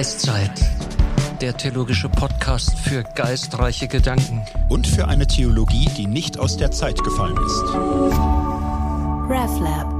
Geistzeit, der theologische Podcast für geistreiche Gedanken. Und für eine Theologie, die nicht aus der Zeit gefallen ist. RefLab.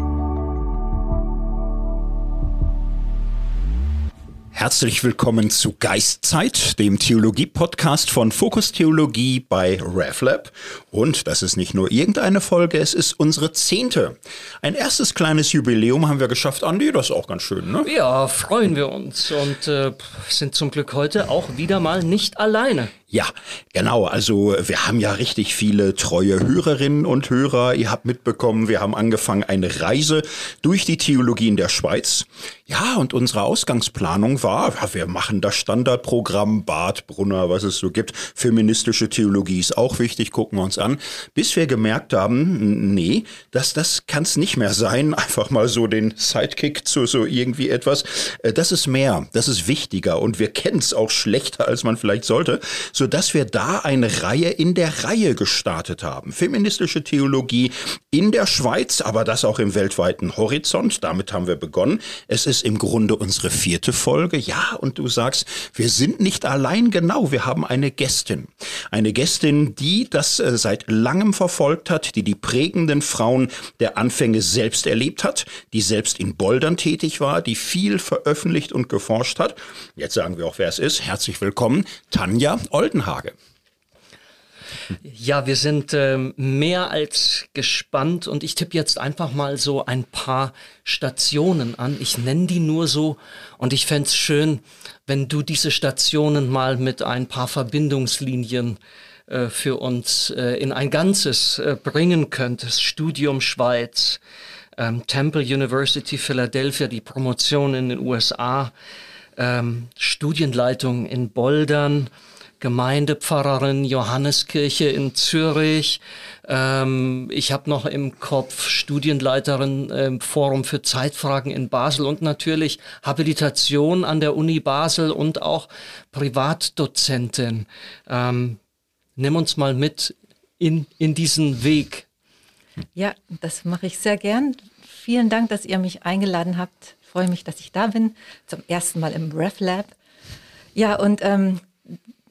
Herzlich willkommen zu Geistzeit, dem Theologie-Podcast von Fokus Theologie bei RevLab. Und das ist nicht nur irgendeine Folge, es ist unsere zehnte. Ein erstes kleines Jubiläum haben wir geschafft. Andi, das ist auch ganz schön, ne? Ja, freuen wir uns und äh, sind zum Glück heute auch wieder mal nicht alleine. Ja, genau. Also wir haben ja richtig viele treue Hörerinnen und Hörer. Ihr habt mitbekommen, wir haben angefangen eine Reise durch die Theologie in der Schweiz. Ja, und unsere Ausgangsplanung war, wir machen das Standardprogramm Bad, Brunner, was es so gibt. Feministische Theologie ist auch wichtig, gucken wir uns an. Bis wir gemerkt haben, nee, das, das kann es nicht mehr sein. Einfach mal so den Sidekick zu so irgendwie etwas. Äh, das ist mehr, das ist wichtiger und wir kennen es auch schlechter, als man vielleicht sollte sodass wir da eine Reihe in der Reihe gestartet haben. Feministische Theologie in der Schweiz, aber das auch im weltweiten Horizont. Damit haben wir begonnen. Es ist im Grunde unsere vierte Folge. Ja, und du sagst, wir sind nicht allein. Genau, wir haben eine Gästin. Eine Gästin, die das äh, seit langem verfolgt hat, die die prägenden Frauen der Anfänge selbst erlebt hat, die selbst in Boldern tätig war, die viel veröffentlicht und geforscht hat. Jetzt sagen wir auch, wer es ist. Herzlich willkommen, Tanja Old Oldenhage. Ja, wir sind ähm, mehr als gespannt und ich tippe jetzt einfach mal so ein paar Stationen an. Ich nenne die nur so und ich fände es schön, wenn du diese Stationen mal mit ein paar Verbindungslinien äh, für uns äh, in ein Ganzes äh, bringen könntest. Studium Schweiz, ähm, Temple University Philadelphia, die Promotion in den USA, ähm, Studienleitung in Boldern, Gemeindepfarrerin Johanneskirche in Zürich. Ähm, ich habe noch im Kopf Studienleiterin im Forum für Zeitfragen in Basel und natürlich Habilitation an der Uni Basel und auch Privatdozentin. Ähm, nimm uns mal mit in, in diesen Weg. Ja, das mache ich sehr gern. Vielen Dank, dass ihr mich eingeladen habt. Ich freue mich, dass ich da bin, zum ersten Mal im RefLab. Ja, und ähm,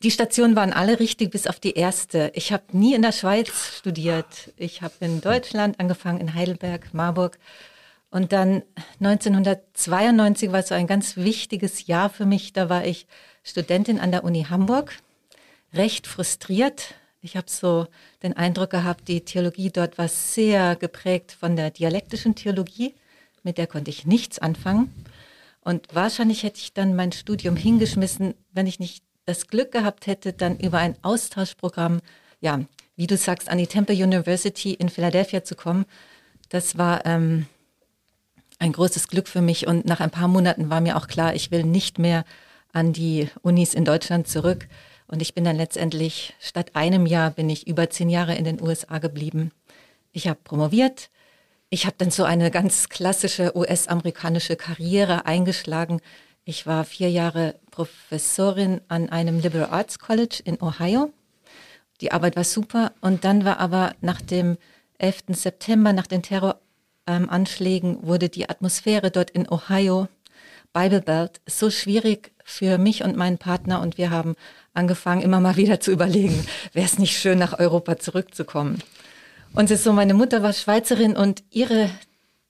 die Stationen waren alle richtig, bis auf die erste. Ich habe nie in der Schweiz studiert. Ich habe in Deutschland angefangen, in Heidelberg, Marburg. Und dann 1992 war so ein ganz wichtiges Jahr für mich. Da war ich Studentin an der Uni Hamburg, recht frustriert. Ich habe so den Eindruck gehabt, die Theologie dort war sehr geprägt von der dialektischen Theologie. Mit der konnte ich nichts anfangen. Und wahrscheinlich hätte ich dann mein Studium hingeschmissen, wenn ich nicht das Glück gehabt hätte, dann über ein Austauschprogramm, ja, wie du sagst, an die Temple University in Philadelphia zu kommen, das war ähm, ein großes Glück für mich. Und nach ein paar Monaten war mir auch klar, ich will nicht mehr an die Unis in Deutschland zurück. Und ich bin dann letztendlich, statt einem Jahr, bin ich über zehn Jahre in den USA geblieben. Ich habe promoviert. Ich habe dann so eine ganz klassische US-amerikanische Karriere eingeschlagen. Ich war vier Jahre Professorin an einem Liberal Arts College in Ohio. Die Arbeit war super. Und dann war aber nach dem 11. September, nach den Terroranschlägen, wurde die Atmosphäre dort in Ohio, Bible Belt, so schwierig für mich und meinen Partner. Und wir haben angefangen, immer mal wieder zu überlegen, wäre es nicht schön, nach Europa zurückzukommen. Und es ist so, meine Mutter war Schweizerin und ihre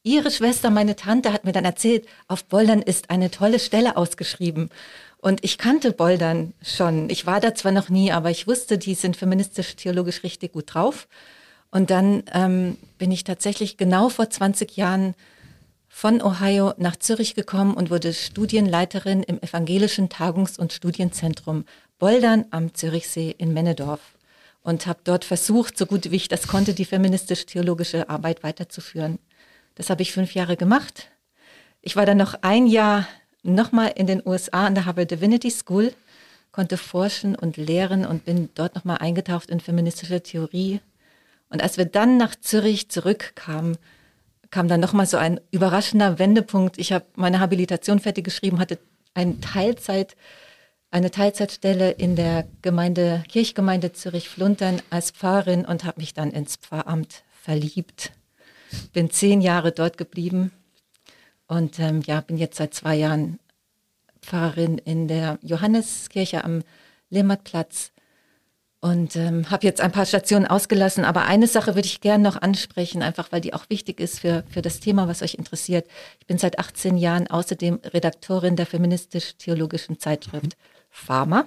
Ihre Schwester, meine Tante, hat mir dann erzählt, auf Boldern ist eine tolle Stelle ausgeschrieben. Und ich kannte Boldern schon. Ich war da zwar noch nie, aber ich wusste, die sind feministisch-theologisch richtig gut drauf. Und dann ähm, bin ich tatsächlich genau vor 20 Jahren von Ohio nach Zürich gekommen und wurde Studienleiterin im Evangelischen Tagungs- und Studienzentrum Boldern am Zürichsee in Männedorf und habe dort versucht, so gut wie ich das konnte, die feministisch-theologische Arbeit weiterzuführen. Das habe ich fünf Jahre gemacht. Ich war dann noch ein Jahr nochmal in den USA an der Harvard Divinity School, konnte forschen und lehren und bin dort nochmal eingetaucht in feministische Theorie. Und als wir dann nach Zürich zurückkamen, kam dann nochmal so ein überraschender Wendepunkt. Ich habe meine Habilitation fertig geschrieben, hatte ein Teilzeit, eine Teilzeitstelle in der Gemeinde, Kirchgemeinde Zürich-Fluntern als Pfarrerin und habe mich dann ins Pfarramt verliebt bin zehn Jahre dort geblieben und ähm, ja, bin jetzt seit zwei Jahren Pfarrerin in der Johanneskirche am Limmatplatz und ähm, habe jetzt ein paar Stationen ausgelassen. Aber eine Sache würde ich gerne noch ansprechen, einfach weil die auch wichtig ist für, für das Thema, was euch interessiert. Ich bin seit 18 Jahren außerdem Redaktorin der feministisch-theologischen Zeitschrift Pharma,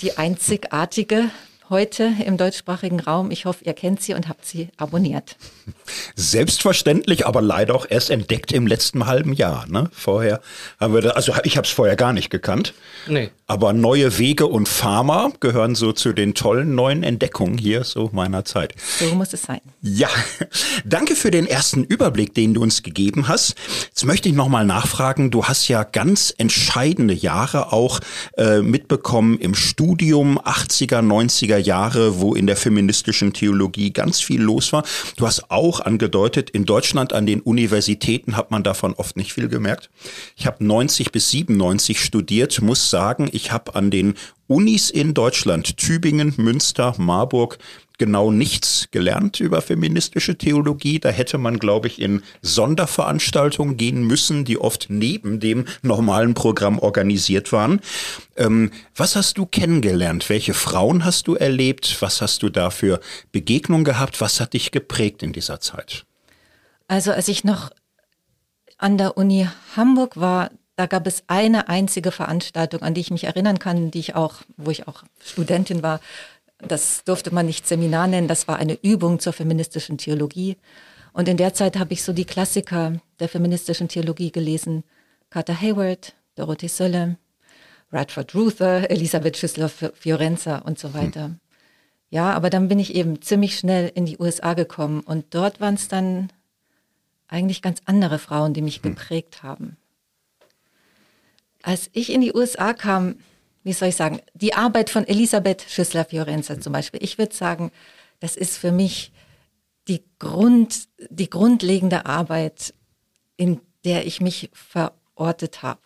die einzigartige heute im deutschsprachigen Raum. Ich hoffe, ihr kennt sie und habt sie abonniert. Selbstverständlich, aber leider auch erst entdeckt im letzten halben Jahr. Ne? Vorher haben wir da, also ich habe es vorher gar nicht gekannt. Nee. Aber neue Wege und Pharma gehören so zu den tollen neuen Entdeckungen hier so meiner Zeit. So muss es sein. Ja, danke für den ersten Überblick, den du uns gegeben hast. Jetzt möchte ich nochmal nachfragen, du hast ja ganz entscheidende Jahre auch äh, mitbekommen im Studium 80er, 90er Jahre, wo in der feministischen Theologie ganz viel los war. Du hast auch angedeutet, in Deutschland an den Universitäten hat man davon oft nicht viel gemerkt. Ich habe 90 bis 97 studiert, muss sagen, ich habe an den Unis in Deutschland, Tübingen, Münster, Marburg, genau nichts gelernt über feministische Theologie. Da hätte man, glaube ich, in Sonderveranstaltungen gehen müssen, die oft neben dem normalen Programm organisiert waren. Ähm, was hast du kennengelernt? Welche Frauen hast du erlebt? Was hast du da für Begegnungen gehabt? Was hat dich geprägt in dieser Zeit? Also als ich noch an der Uni Hamburg war, da gab es eine einzige Veranstaltung, an die ich mich erinnern kann, die ich auch, wo ich auch Studentin war, das durfte man nicht Seminar nennen, das war eine Übung zur feministischen Theologie. Und in der Zeit habe ich so die Klassiker der feministischen Theologie gelesen. Carter Hayward, Dorothee Sölle, Radford Ruther, Elisabeth Schüssler-Fiorenza und so weiter. Hm. Ja, aber dann bin ich eben ziemlich schnell in die USA gekommen und dort waren es dann eigentlich ganz andere Frauen, die mich hm. geprägt haben. Als ich in die USA kam, wie soll ich sagen, die Arbeit von Elisabeth Schüssler-Fiorenza zum Beispiel. Ich würde sagen, das ist für mich die, Grund, die grundlegende Arbeit, in der ich mich verortet habe.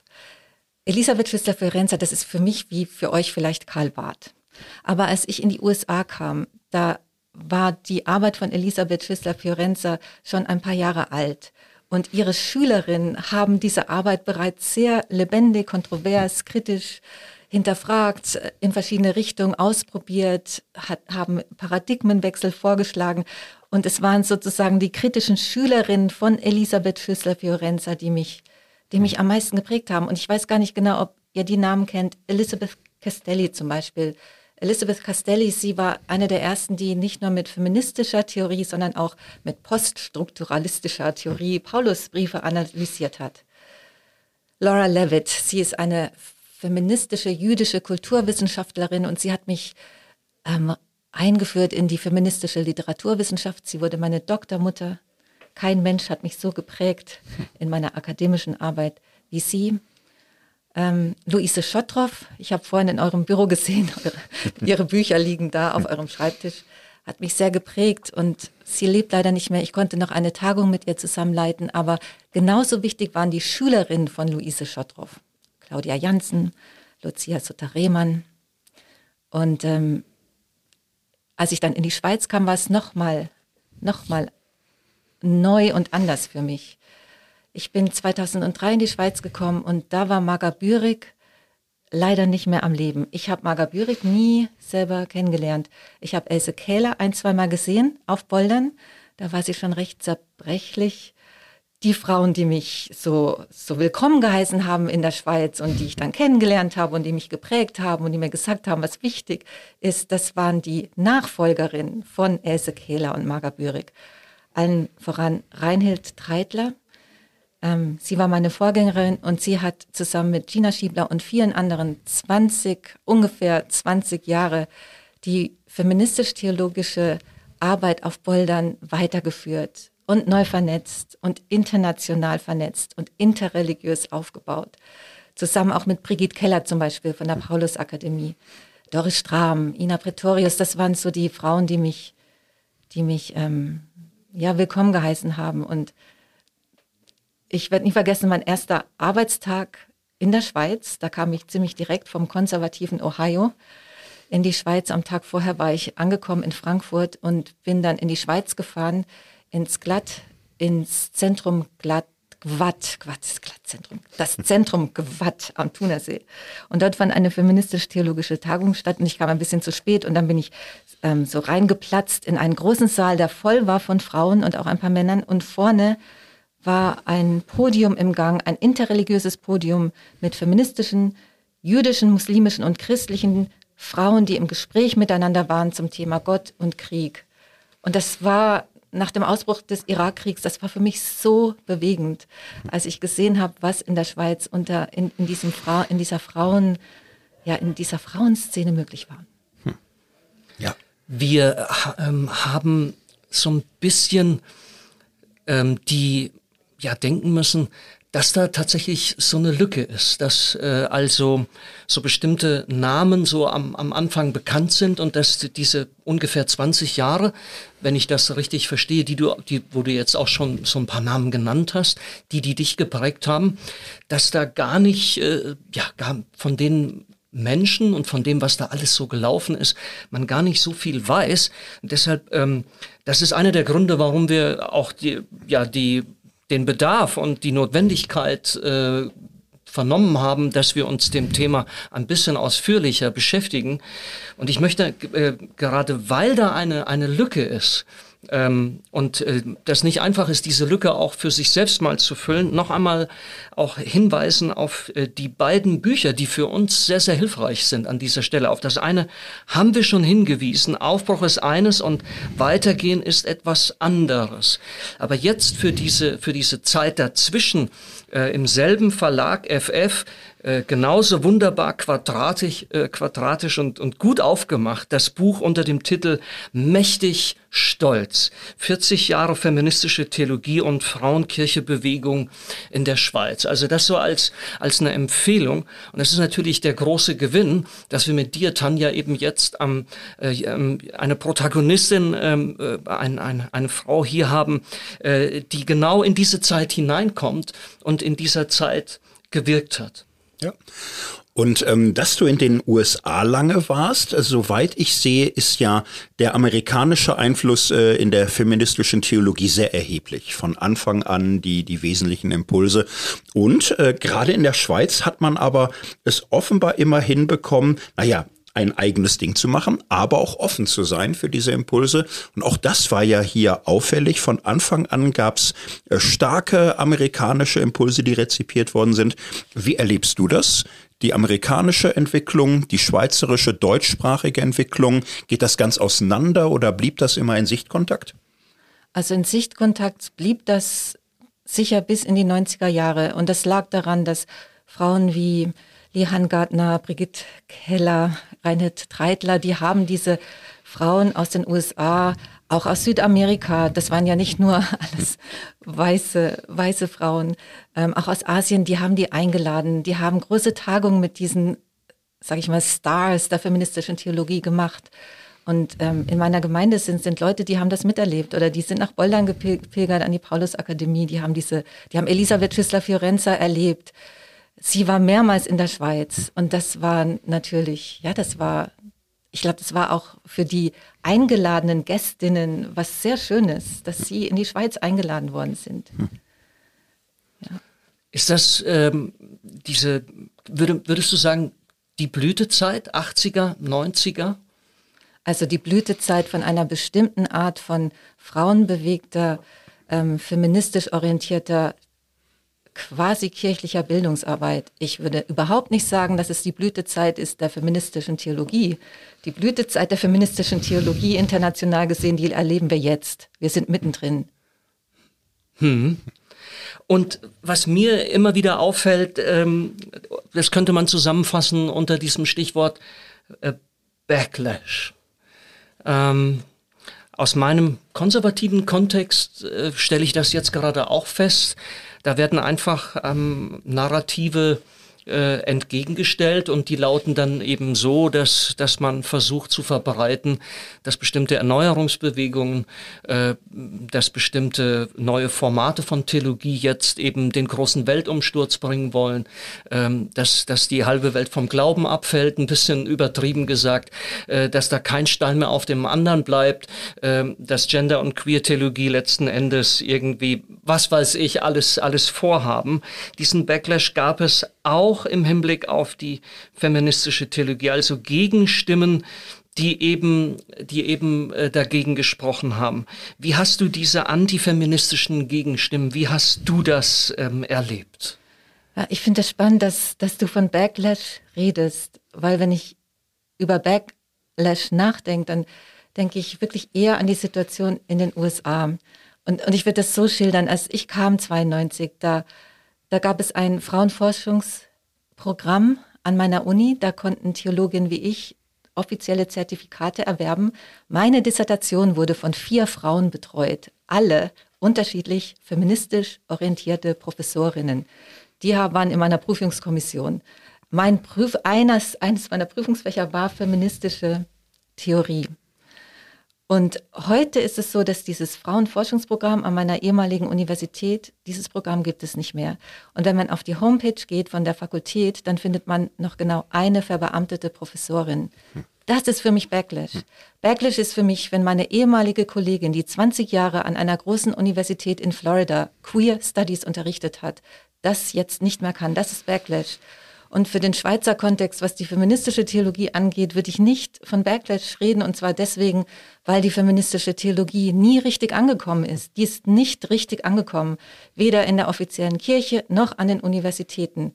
Elisabeth Schüssler-Fiorenza, das ist für mich wie für euch vielleicht Karl Barth. Aber als ich in die USA kam, da war die Arbeit von Elisabeth Schüssler-Fiorenza schon ein paar Jahre alt. Und ihre Schülerinnen haben diese Arbeit bereits sehr lebendig, kontrovers, kritisch hinterfragt, in verschiedene Richtungen ausprobiert, hat, haben Paradigmenwechsel vorgeschlagen. Und es waren sozusagen die kritischen Schülerinnen von Elisabeth Schüssler-Fiorenza, die mich, die mich am meisten geprägt haben. Und ich weiß gar nicht genau, ob ihr die Namen kennt. Elizabeth Castelli zum Beispiel. Elizabeth Castelli, sie war eine der ersten, die nicht nur mit feministischer Theorie, sondern auch mit poststrukturalistischer Theorie Paulusbriefe analysiert hat. Laura Levitt, sie ist eine feministische jüdische Kulturwissenschaftlerin und sie hat mich ähm, eingeführt in die feministische Literaturwissenschaft. Sie wurde meine Doktormutter. Kein Mensch hat mich so geprägt in meiner akademischen Arbeit wie sie. Ähm, Luise Schottroff, ich habe vorhin in eurem Büro gesehen, eure, ihre Bücher liegen da auf eurem Schreibtisch, hat mich sehr geprägt und sie lebt leider nicht mehr. Ich konnte noch eine Tagung mit ihr zusammenleiten, aber genauso wichtig waren die Schülerinnen von Luise Schottroff. Claudia Janssen, Lucia Sutter-Rehmann. Und ähm, als ich dann in die Schweiz kam, war es nochmal noch mal neu und anders für mich. Ich bin 2003 in die Schweiz gekommen und da war Marga Bürig leider nicht mehr am Leben. Ich habe Marga Bürig nie selber kennengelernt. Ich habe Else Kähler ein, zweimal gesehen auf Boldern. Da war sie schon recht zerbrechlich die Frauen, die mich so, so willkommen geheißen haben in der Schweiz und die ich dann kennengelernt habe und die mich geprägt haben und die mir gesagt haben, was wichtig ist, das waren die Nachfolgerinnen von Else Kehler und Marga Bürig. Allen voran Reinhild Treitler. Ähm, sie war meine Vorgängerin und sie hat zusammen mit Gina Schiebler und vielen anderen 20, ungefähr 20 Jahre die feministisch-theologische Arbeit auf Boldern weitergeführt und neu vernetzt und international vernetzt und interreligiös aufgebaut. Zusammen auch mit Brigitte Keller zum Beispiel von der Paulusakademie, Doris Strahm, Ina Pretorius, das waren so die Frauen, die mich, die mich ähm, ja, willkommen geheißen haben. Und ich werde nie vergessen, mein erster Arbeitstag in der Schweiz, da kam ich ziemlich direkt vom konservativen Ohio in die Schweiz. Am Tag vorher war ich angekommen in Frankfurt und bin dann in die Schweiz gefahren ins Glatt, ins Zentrum Glatt, Gwatt, Gwatt ist Glatt, Zentrum, das Zentrum Gewatt am Thunersee. Und dort fand eine feministisch-theologische Tagung statt und ich kam ein bisschen zu spät und dann bin ich ähm, so reingeplatzt in einen großen Saal, der voll war von Frauen und auch ein paar Männern und vorne war ein Podium im Gang, ein interreligiöses Podium mit feministischen, jüdischen, muslimischen und christlichen Frauen, die im Gespräch miteinander waren zum Thema Gott und Krieg. Und das war nach dem Ausbruch des Irakkriegs, das war für mich so bewegend, als ich gesehen habe, was in der Schweiz unter in, in diesem Fra in dieser Frauen ja in dieser Frauenszene möglich war. Hm. Ja, wir ähm, haben so ein bisschen ähm, die ja denken müssen, dass da tatsächlich so eine Lücke ist, dass äh, also so bestimmte Namen so am, am Anfang bekannt sind und dass diese ungefähr 20 Jahre, wenn ich das richtig verstehe, die du, die, wo du jetzt auch schon so ein paar Namen genannt hast, die, die dich geprägt haben, dass da gar nicht, äh, ja, gar von den Menschen und von dem, was da alles so gelaufen ist, man gar nicht so viel weiß. Und deshalb, ähm, das ist einer der Gründe, warum wir auch die, ja, die den Bedarf und die Notwendigkeit äh, vernommen haben, dass wir uns dem Thema ein bisschen ausführlicher beschäftigen. Und ich möchte äh, gerade, weil da eine, eine Lücke ist, ähm, und äh, das nicht einfach ist, diese Lücke auch für sich selbst mal zu füllen, noch einmal auch hinweisen auf äh, die beiden Bücher, die für uns sehr, sehr hilfreich sind an dieser Stelle. Auf das eine haben wir schon hingewiesen, Aufbruch ist eines und Weitergehen ist etwas anderes. Aber jetzt für diese, für diese Zeit dazwischen, äh, im selben Verlag FF, äh, genauso wunderbar quadratisch, äh, quadratisch und, und gut aufgemacht. Das Buch unter dem Titel Mächtig Stolz. 40 Jahre feministische Theologie und Frauenkirchebewegung in der Schweiz. Also das so als, als eine Empfehlung. Und das ist natürlich der große Gewinn, dass wir mit dir, Tanja, eben jetzt ähm, äh, eine Protagonistin, ähm, äh, ein, ein, eine Frau hier haben, äh, die genau in diese Zeit hineinkommt und in dieser Zeit gewirkt hat. Ja. Und ähm, dass du in den USA lange warst, also, soweit ich sehe, ist ja der amerikanische Einfluss äh, in der feministischen Theologie sehr erheblich. Von Anfang an die, die wesentlichen Impulse. Und äh, gerade in der Schweiz hat man aber es offenbar immer hinbekommen, naja, ein eigenes Ding zu machen, aber auch offen zu sein für diese Impulse. Und auch das war ja hier auffällig. Von Anfang an gab es äh, starke amerikanische Impulse, die rezipiert worden sind. Wie erlebst du das? Die amerikanische Entwicklung, die schweizerische deutschsprachige Entwicklung, geht das ganz auseinander oder blieb das immer in Sichtkontakt? Also in Sichtkontakt blieb das sicher bis in die 90er Jahre. Und das lag daran, dass Frauen wie Lehan Gartner, Brigitte Keller, Reinhard Treitler, die haben diese Frauen aus den USA, auch aus Südamerika, das waren ja nicht nur alles weiße, weiße Frauen, ähm, auch aus Asien, die haben die eingeladen, die haben große Tagungen mit diesen, sag ich mal, Stars der feministischen Theologie gemacht. Und ähm, in meiner Gemeinde sind, sind Leute, die haben das miterlebt oder die sind nach Boldern gepilgert an die Paulusakademie, die haben diese, die haben Elisabeth Schüssler-Fiorenza erlebt. Sie war mehrmals in der Schweiz und das war natürlich, ja, das war, ich glaube, das war auch für die eingeladenen Gästinnen was sehr Schönes, dass sie in die Schweiz eingeladen worden sind. Hm. Ja. Ist das ähm, diese, würde, würdest du sagen, die Blütezeit, 80er, 90er? Also die Blütezeit von einer bestimmten Art von frauenbewegter, ähm, feministisch orientierter quasi kirchlicher Bildungsarbeit. Ich würde überhaupt nicht sagen, dass es die Blütezeit ist der feministischen Theologie. Die Blütezeit der feministischen Theologie international gesehen, die erleben wir jetzt. Wir sind mittendrin. Hm. Und was mir immer wieder auffällt, ähm, das könnte man zusammenfassen unter diesem Stichwort äh, Backlash. Ähm, aus meinem konservativen Kontext äh, stelle ich das jetzt gerade auch fest. Da werden einfach ähm, Narrative äh, entgegengestellt und die lauten dann eben so, dass, dass man versucht zu verbreiten, dass bestimmte Erneuerungsbewegungen, äh, dass bestimmte neue Formate von Theologie jetzt eben den großen Weltumsturz bringen wollen, ähm, dass, dass die halbe Welt vom Glauben abfällt, ein bisschen übertrieben gesagt, äh, dass da kein Stein mehr auf dem anderen bleibt, äh, dass Gender- und Queer-Theologie letzten Endes irgendwie, was weiß ich, alles, alles vorhaben. Diesen Backlash gab es auch im Hinblick auf die feministische Theologie, also Gegenstimmen, die eben, die eben äh, dagegen gesprochen haben. Wie hast du diese antifeministischen Gegenstimmen, wie hast du das ähm, erlebt? Ich finde es das spannend, dass, dass du von Backlash redest, weil wenn ich über Backlash nachdenke, dann denke ich wirklich eher an die Situation in den USA. Und, und ich würde das so schildern, als ich kam 92, da, da gab es ein Frauenforschungsprogramm an meiner Uni, da konnten Theologinnen wie ich offizielle Zertifikate erwerben. Meine Dissertation wurde von vier Frauen betreut, alle unterschiedlich feministisch orientierte Professorinnen. Die waren in meiner Prüfungskommission. Mein Prüf, eines, eines meiner Prüfungsfächer war feministische Theorie. Und heute ist es so, dass dieses Frauenforschungsprogramm an meiner ehemaligen Universität, dieses Programm gibt es nicht mehr. Und wenn man auf die Homepage geht von der Fakultät, dann findet man noch genau eine verbeamtete Professorin. Das ist für mich Backlash. Backlash ist für mich, wenn meine ehemalige Kollegin, die 20 Jahre an einer großen Universität in Florida Queer Studies unterrichtet hat, das jetzt nicht mehr kann. Das ist Backlash. Und für den Schweizer Kontext, was die feministische Theologie angeht, würde ich nicht von Backlash reden. Und zwar deswegen, weil die feministische Theologie nie richtig angekommen ist. Die ist nicht richtig angekommen. Weder in der offiziellen Kirche noch an den Universitäten.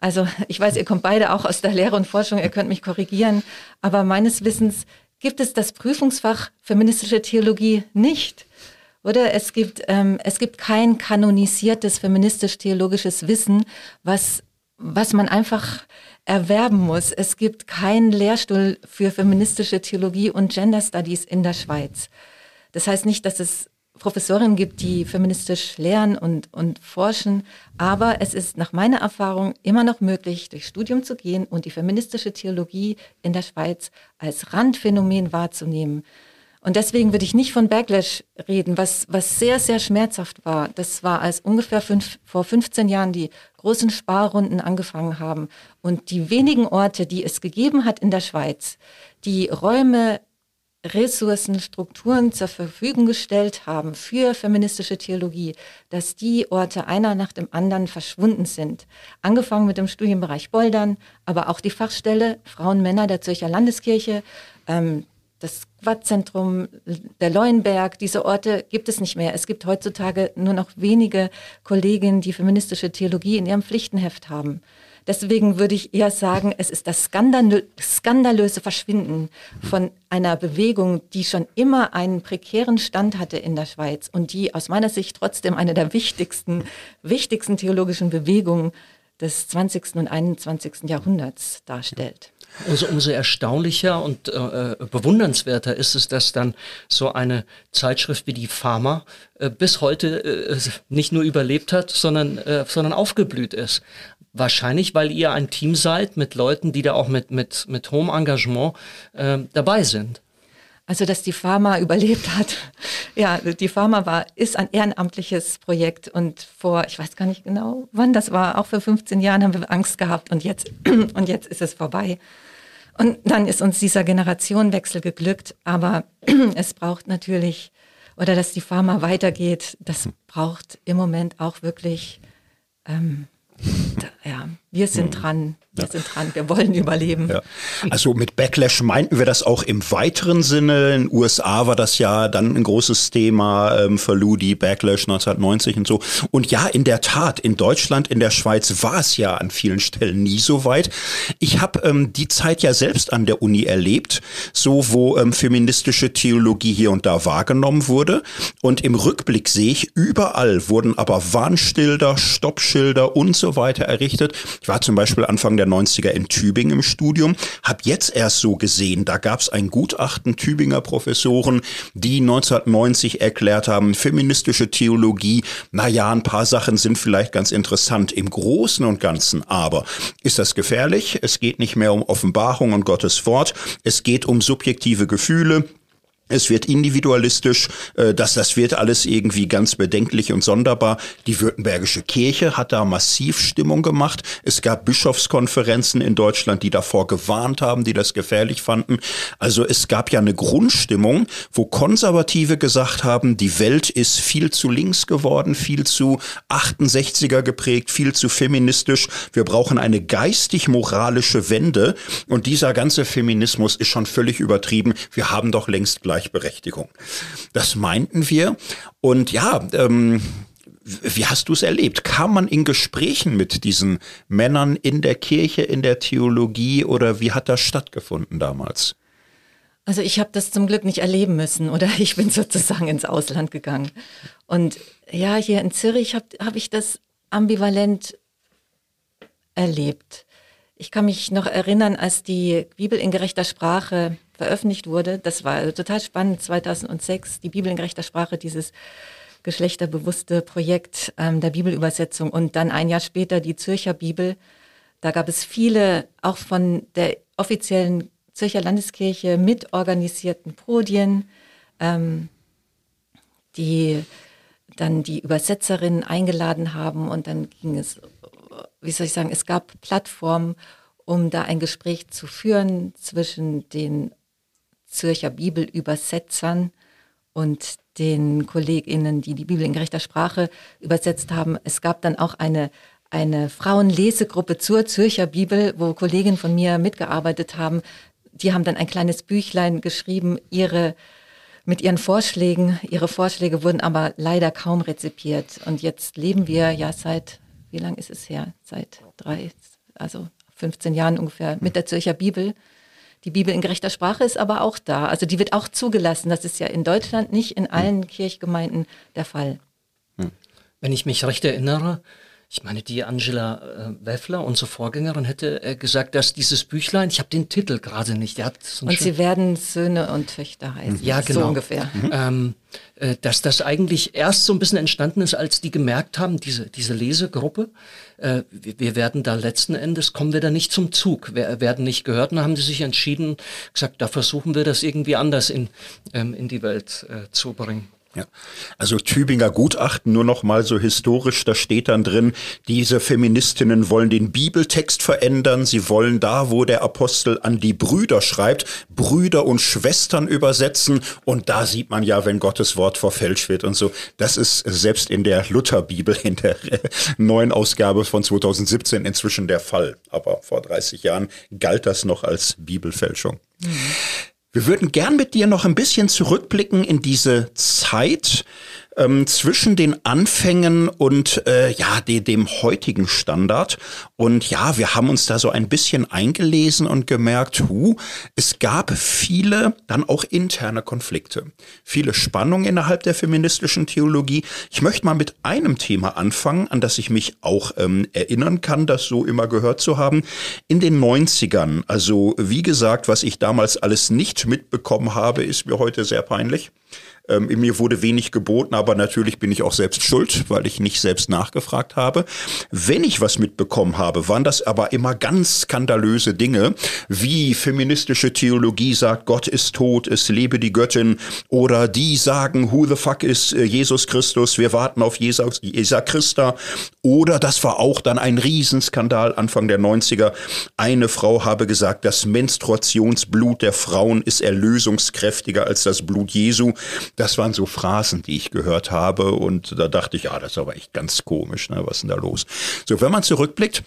Also ich weiß, ihr kommt beide auch aus der Lehre und Forschung, ihr könnt mich korrigieren. Aber meines Wissens gibt es das Prüfungsfach feministische Theologie nicht. Oder es gibt, ähm, es gibt kein kanonisiertes feministisch-theologisches Wissen, was was man einfach erwerben muss. Es gibt keinen Lehrstuhl für feministische Theologie und Gender Studies in der Schweiz. Das heißt nicht, dass es Professorinnen gibt, die feministisch lehren und, und forschen, aber es ist nach meiner Erfahrung immer noch möglich, durch Studium zu gehen und die feministische Theologie in der Schweiz als Randphänomen wahrzunehmen. Und deswegen würde ich nicht von Backlash reden, was, was sehr, sehr schmerzhaft war. Das war, als ungefähr fünf, vor 15 Jahren die großen Sparrunden angefangen haben und die wenigen Orte, die es gegeben hat in der Schweiz, die Räume, Ressourcen, Strukturen zur Verfügung gestellt haben für feministische Theologie, dass die Orte einer nach dem anderen verschwunden sind. Angefangen mit dem Studienbereich Boldern, aber auch die Fachstelle Frauen, Männer der Zürcher Landeskirche, ähm, das Quadzentrum, der Leuenberg, diese Orte gibt es nicht mehr. Es gibt heutzutage nur noch wenige Kolleginnen, die feministische Theologie in ihrem Pflichtenheft haben. Deswegen würde ich eher sagen, es ist das skandalöse Verschwinden von einer Bewegung, die schon immer einen prekären Stand hatte in der Schweiz und die aus meiner Sicht trotzdem eine der wichtigsten, wichtigsten theologischen Bewegungen des 20. und 21. Jahrhunderts darstellt. Umso, umso erstaunlicher und äh, äh, bewundernswerter ist es, dass dann so eine Zeitschrift wie die Pharma äh, bis heute äh, nicht nur überlebt hat, sondern, äh, sondern aufgeblüht ist. Wahrscheinlich, weil ihr ein Team seid mit Leuten, die da auch mit, mit, mit hohem Engagement äh, dabei sind. Also, dass die Pharma überlebt hat. Ja, die Pharma war, ist ein ehrenamtliches Projekt und vor, ich weiß gar nicht genau, wann das war, auch vor 15 Jahren haben wir Angst gehabt und jetzt, und jetzt ist es vorbei. Und dann ist uns dieser Generationenwechsel geglückt, aber es braucht natürlich, oder dass die Pharma weitergeht, das braucht im Moment auch wirklich, ähm, ja, wir sind mhm. dran, wir ja. sind dran, wir wollen überleben. Ja. Also mit Backlash meinten wir das auch im weiteren Sinne. In den USA war das ja dann ein großes Thema ähm, für Ludi, Backlash 1990 und so. Und ja, in der Tat, in Deutschland, in der Schweiz war es ja an vielen Stellen nie so weit. Ich habe ähm, die Zeit ja selbst an der Uni erlebt, so wo ähm, feministische Theologie hier und da wahrgenommen wurde. Und im Rückblick sehe ich, überall wurden aber Warnschilder, Stoppschilder und so weiter errichtet. Ich war zum Beispiel Anfang der 90er in Tübingen im Studium, habe jetzt erst so gesehen, da gab es ein Gutachten Tübinger Professoren, die 1990 erklärt haben, feministische Theologie, naja, ein paar Sachen sind vielleicht ganz interessant im Großen und Ganzen, aber ist das gefährlich? Es geht nicht mehr um Offenbarung und Gottes Wort, es geht um subjektive Gefühle, es wird individualistisch, äh, dass das wird alles irgendwie ganz bedenklich und sonderbar. Die Württembergische Kirche hat da massiv Stimmung gemacht. Es gab Bischofskonferenzen in Deutschland, die davor gewarnt haben, die das gefährlich fanden. Also es gab ja eine Grundstimmung, wo Konservative gesagt haben, die Welt ist viel zu links geworden, viel zu 68er geprägt, viel zu feministisch. Wir brauchen eine geistig-moralische Wende. Und dieser ganze Feminismus ist schon völlig übertrieben. Wir haben doch längst gleich Gleichberechtigung. Das meinten wir. Und ja, ähm, wie hast du es erlebt? Kam man in Gesprächen mit diesen Männern in der Kirche, in der Theologie oder wie hat das stattgefunden damals? Also ich habe das zum Glück nicht erleben müssen oder ich bin sozusagen ins Ausland gegangen. Und ja, hier in Zürich habe hab ich das ambivalent erlebt. Ich kann mich noch erinnern, als die Bibel in gerechter Sprache veröffentlicht wurde. Das war total spannend, 2006, die Bibel in gerechter Sprache, dieses geschlechterbewusste Projekt ähm, der Bibelübersetzung und dann ein Jahr später die Zürcher Bibel. Da gab es viele, auch von der offiziellen Zürcher Landeskirche mitorganisierten Podien, ähm, die dann die Übersetzerinnen eingeladen haben und dann ging es, wie soll ich sagen, es gab Plattformen, um da ein Gespräch zu führen zwischen den Zürcher Bibelübersetzern und den KollegInnen, die die Bibel in gerechter Sprache übersetzt haben. Es gab dann auch eine, eine Frauenlesegruppe zur Zürcher Bibel, wo Kollegen von mir mitgearbeitet haben. Die haben dann ein kleines Büchlein geschrieben, ihre, mit ihren Vorschlägen. Ihre Vorschläge wurden aber leider kaum rezipiert. Und jetzt leben wir ja seit, wie lange ist es her? Seit drei, also 15 Jahren ungefähr mit der Zürcher Bibel. Die Bibel in gerechter Sprache ist aber auch da. Also die wird auch zugelassen. Das ist ja in Deutschland nicht in allen hm. Kirchgemeinden der Fall. Hm. Wenn ich mich recht erinnere, ich meine, die Angela äh, Weffler, unsere Vorgängerin, hätte äh, gesagt, dass dieses Büchlein, ich habe den Titel gerade nicht, der hat so Und sie werden Söhne und Töchter heißen. Ja, genau. So ungefähr. Mhm. Ähm, äh, dass das eigentlich erst so ein bisschen entstanden ist, als die gemerkt haben, diese, diese Lesegruppe, äh, wir, werden da letzten Endes, kommen wir da nicht zum Zug, wir werden nicht gehört. Und dann haben sie sich entschieden, gesagt, da versuchen wir das irgendwie anders in, ähm, in die Welt äh, zu bringen. Ja. Also Tübinger Gutachten nur noch mal so historisch, da steht dann drin, diese Feministinnen wollen den Bibeltext verändern, sie wollen da, wo der Apostel an die Brüder schreibt, Brüder und Schwestern übersetzen und da sieht man ja, wenn Gottes Wort verfälscht wird und so. Das ist selbst in der Lutherbibel in der neuen Ausgabe von 2017 inzwischen der Fall, aber vor 30 Jahren galt das noch als Bibelfälschung. Mhm. Wir würden gern mit dir noch ein bisschen zurückblicken in diese Zeit, ähm, zwischen den Anfängen und äh, ja de, dem heutigen Standard. Und ja, wir haben uns da so ein bisschen eingelesen und gemerkt, hu, es gab viele dann auch interne Konflikte, viele Spannungen innerhalb der feministischen Theologie. Ich möchte mal mit einem Thema anfangen, an das ich mich auch ähm, erinnern kann, das so immer gehört zu haben. In den 90ern, also wie gesagt, was ich damals alles nicht mitbekommen habe, ist mir heute sehr peinlich. Ähm, mir wurde wenig geboten, aber natürlich bin ich auch selbst schuld, weil ich nicht selbst nachgefragt habe. Wenn ich was mitbekommen habe, waren das aber immer ganz skandalöse Dinge, wie feministische Theologie sagt, Gott ist tot, es lebe die Göttin, oder die sagen, who the fuck ist äh, Jesus Christus, wir warten auf Jesus, Jesus Christa, oder das war auch dann ein Riesenskandal Anfang der 90er. Eine Frau habe gesagt, das Menstruationsblut der Frauen ist erlösungskräftiger als das Blut Jesu. Das waren so Phrasen, die ich gehört habe und da dachte ich, ah, das ist aber echt ganz komisch, ne? was ist denn da los? So, wenn man zurückblickt,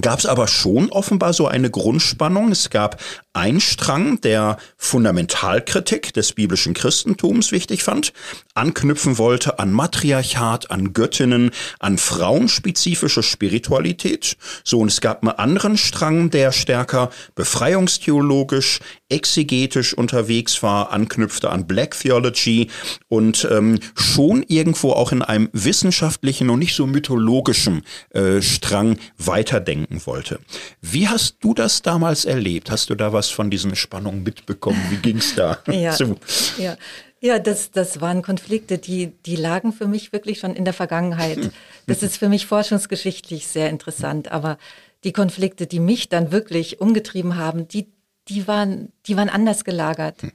gab es aber schon offenbar so eine Grundspannung. Es gab einen Strang, der Fundamentalkritik des biblischen Christentums wichtig fand, anknüpfen wollte an Matriarchat, an Göttinnen, an frauenspezifische Spiritualität. So, und es gab einen anderen Strang, der stärker befreiungstheologisch, exegetisch unterwegs war, anknüpfte an Black Theology und ähm, schon irgendwo auch in einem wissenschaftlichen und nicht so mythologischen äh, Strang weiterdenken lenken wollte. Wie hast du das damals erlebt? Hast du da was von diesen Spannungen mitbekommen? Wie ging es da ja, zu? Ja, ja das, das waren Konflikte, die, die lagen für mich wirklich schon in der Vergangenheit. Das ist für mich forschungsgeschichtlich sehr interessant, aber die Konflikte, die mich dann wirklich umgetrieben haben, die, die, waren, die waren anders gelagert. Hm.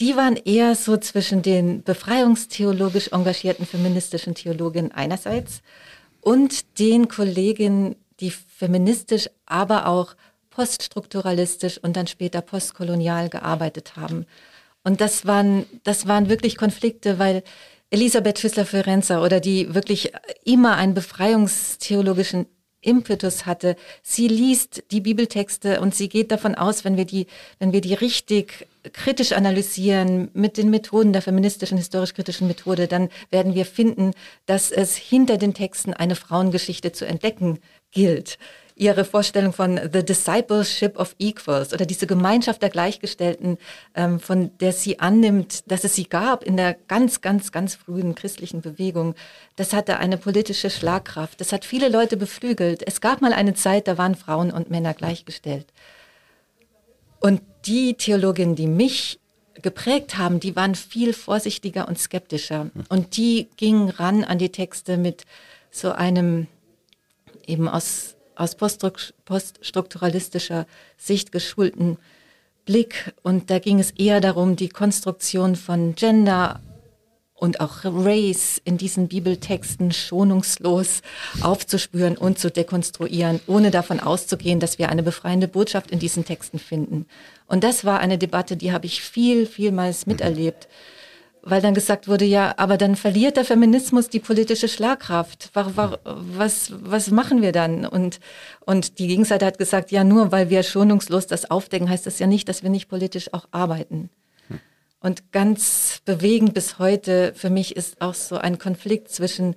Die waren eher so zwischen den befreiungstheologisch engagierten feministischen Theologinnen einerseits und den Kolleginnen, die feministisch, aber auch poststrukturalistisch und dann später postkolonial gearbeitet haben. Und das waren, das waren wirklich Konflikte, weil Elisabeth Schüssler-Ferenza oder die wirklich immer einen befreiungstheologischen Impetus hatte. Sie liest die Bibeltexte und sie geht davon aus, wenn wir die, wenn wir die richtig kritisch analysieren mit den Methoden der feministischen historisch-kritischen Methode, dann werden wir finden, dass es hinter den Texten eine Frauengeschichte zu entdecken gilt ihre Vorstellung von The Discipleship of Equals oder diese Gemeinschaft der Gleichgestellten, ähm, von der sie annimmt, dass es sie gab in der ganz, ganz, ganz frühen christlichen Bewegung, das hatte eine politische Schlagkraft. Das hat viele Leute beflügelt. Es gab mal eine Zeit, da waren Frauen und Männer gleichgestellt. Und die Theologinnen, die mich geprägt haben, die waren viel vorsichtiger und skeptischer. Und die gingen ran an die Texte mit so einem eben aus aus poststrukturalistischer Sicht geschulten Blick. Und da ging es eher darum, die Konstruktion von Gender und auch Race in diesen Bibeltexten schonungslos aufzuspüren und zu dekonstruieren, ohne davon auszugehen, dass wir eine befreiende Botschaft in diesen Texten finden. Und das war eine Debatte, die habe ich viel, vielmals miterlebt. Mhm weil dann gesagt wurde, ja, aber dann verliert der Feminismus die politische Schlagkraft. Was, was machen wir dann? Und, und die Gegenseite hat gesagt, ja, nur weil wir schonungslos das aufdecken, heißt das ja nicht, dass wir nicht politisch auch arbeiten. Und ganz bewegend bis heute für mich ist auch so ein Konflikt zwischen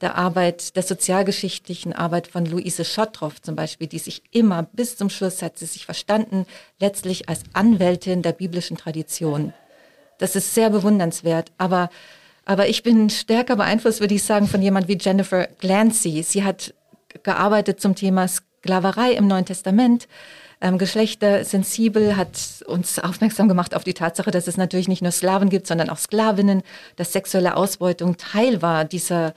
der Arbeit, der sozialgeschichtlichen Arbeit von Luise Schottroff zum Beispiel, die sich immer bis zum Schluss hat sie sich verstanden, letztlich als Anwältin der biblischen Tradition. Das ist sehr bewundernswert. Aber, aber ich bin stärker beeinflusst, würde ich sagen, von jemand wie Jennifer Glancy. Sie hat gearbeitet zum Thema Sklaverei im Neuen Testament. Ähm, geschlechtersensibel hat uns aufmerksam gemacht auf die Tatsache, dass es natürlich nicht nur Sklaven gibt, sondern auch Sklavinnen, dass sexuelle Ausbeutung Teil war dieser,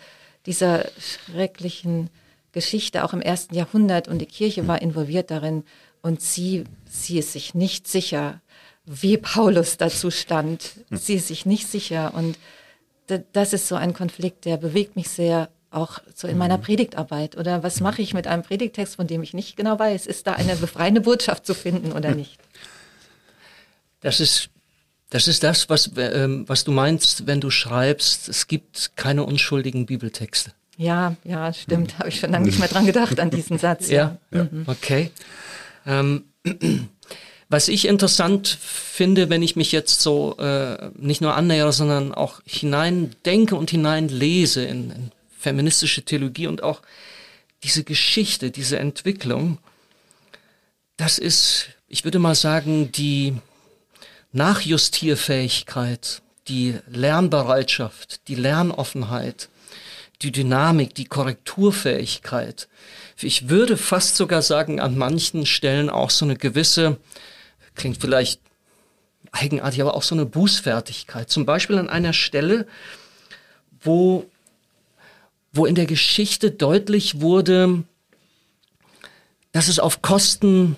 dieser schrecklichen Geschichte auch im ersten Jahrhundert und die Kirche war involviert darin und sie, sie ist sich nicht sicher, wie Paulus dazu stand. Sie ist sich nicht sicher. Und das ist so ein Konflikt, der bewegt mich sehr, auch so in meiner mhm. Predigtarbeit. Oder was mache ich mit einem Predigtext, von dem ich nicht genau weiß, ist da eine befreiende Botschaft zu finden oder nicht? Das ist das ist das, was, ähm, was du meinst, wenn du schreibst, es gibt keine unschuldigen Bibeltexte. Ja, ja, stimmt. Habe ich schon lange nicht mehr dran gedacht, an diesen Satz. Ja, ja. Mhm. okay. Ähm, Was ich interessant finde, wenn ich mich jetzt so äh, nicht nur annähere, sondern auch hineindenke und hineinlese in, in feministische Theologie und auch diese Geschichte, diese Entwicklung, das ist, ich würde mal sagen, die Nachjustierfähigkeit, die Lernbereitschaft, die Lernoffenheit, die Dynamik, die Korrekturfähigkeit. Ich würde fast sogar sagen, an manchen Stellen auch so eine gewisse klingt vielleicht eigenartig, aber auch so eine Bußfertigkeit. Zum Beispiel an einer Stelle, wo, wo in der Geschichte deutlich wurde, dass es auf Kosten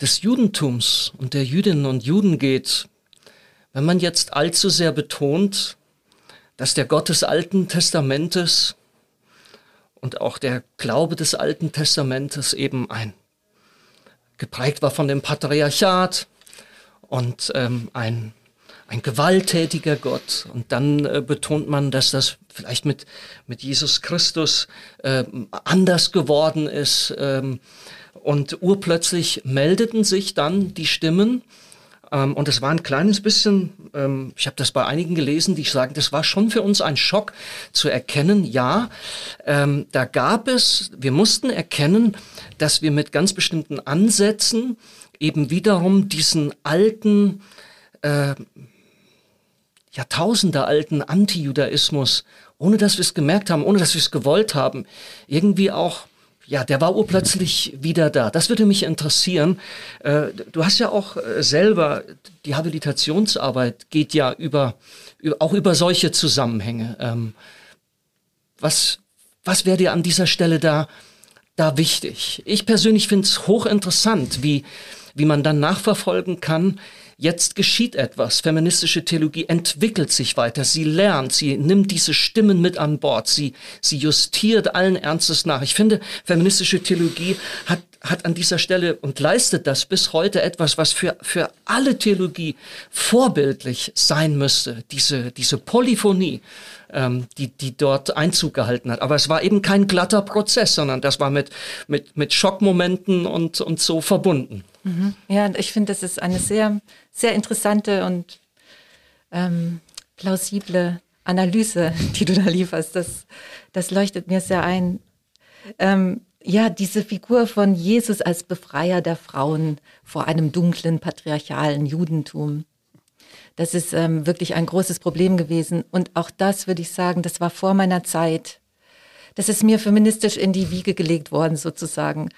des Judentums und der Jüdinnen und Juden geht, wenn man jetzt allzu sehr betont, dass der Gott des Alten Testamentes und auch der Glaube des Alten Testamentes eben ein geprägt war von dem Patriarchat und ähm, ein, ein gewalttätiger Gott. Und dann äh, betont man, dass das vielleicht mit, mit Jesus Christus äh, anders geworden ist. Ähm, und urplötzlich meldeten sich dann die Stimmen, ähm, und es war ein kleines bisschen, ähm, ich habe das bei einigen gelesen, die sagen, das war schon für uns ein Schock zu erkennen, ja, ähm, da gab es, wir mussten erkennen, dass wir mit ganz bestimmten Ansätzen eben wiederum diesen alten, äh, Jahrtausende Antijudaismus, ohne dass wir es gemerkt haben, ohne dass wir es gewollt haben, irgendwie auch ja, der war urplötzlich wieder da. Das würde mich interessieren. Äh, du hast ja auch äh, selber, die Habilitationsarbeit geht ja über, auch über solche Zusammenhänge. Ähm, was, was wäre dir an dieser Stelle da, da wichtig? Ich persönlich finde es hochinteressant, wie, wie man dann nachverfolgen kann, Jetzt geschieht etwas. Feministische Theologie entwickelt sich weiter. Sie lernt, sie nimmt diese Stimmen mit an Bord. Sie, sie justiert allen Ernstes nach. Ich finde, feministische Theologie hat, hat an dieser Stelle und leistet das bis heute etwas, was für, für alle Theologie vorbildlich sein müsste. Diese, diese Polyphonie, ähm, die, die dort Einzug gehalten hat. Aber es war eben kein glatter Prozess, sondern das war mit, mit, mit Schockmomenten und, und so verbunden. Mhm. Ja, ich finde, das ist eine sehr, sehr interessante und ähm, plausible Analyse, die du da lieferst. Das, das leuchtet mir sehr ein. Ähm, ja, diese Figur von Jesus als Befreier der Frauen vor einem dunklen patriarchalen Judentum. Das ist ähm, wirklich ein großes Problem gewesen. Und auch das würde ich sagen, das war vor meiner Zeit. Das ist mir feministisch in die Wiege gelegt worden, sozusagen.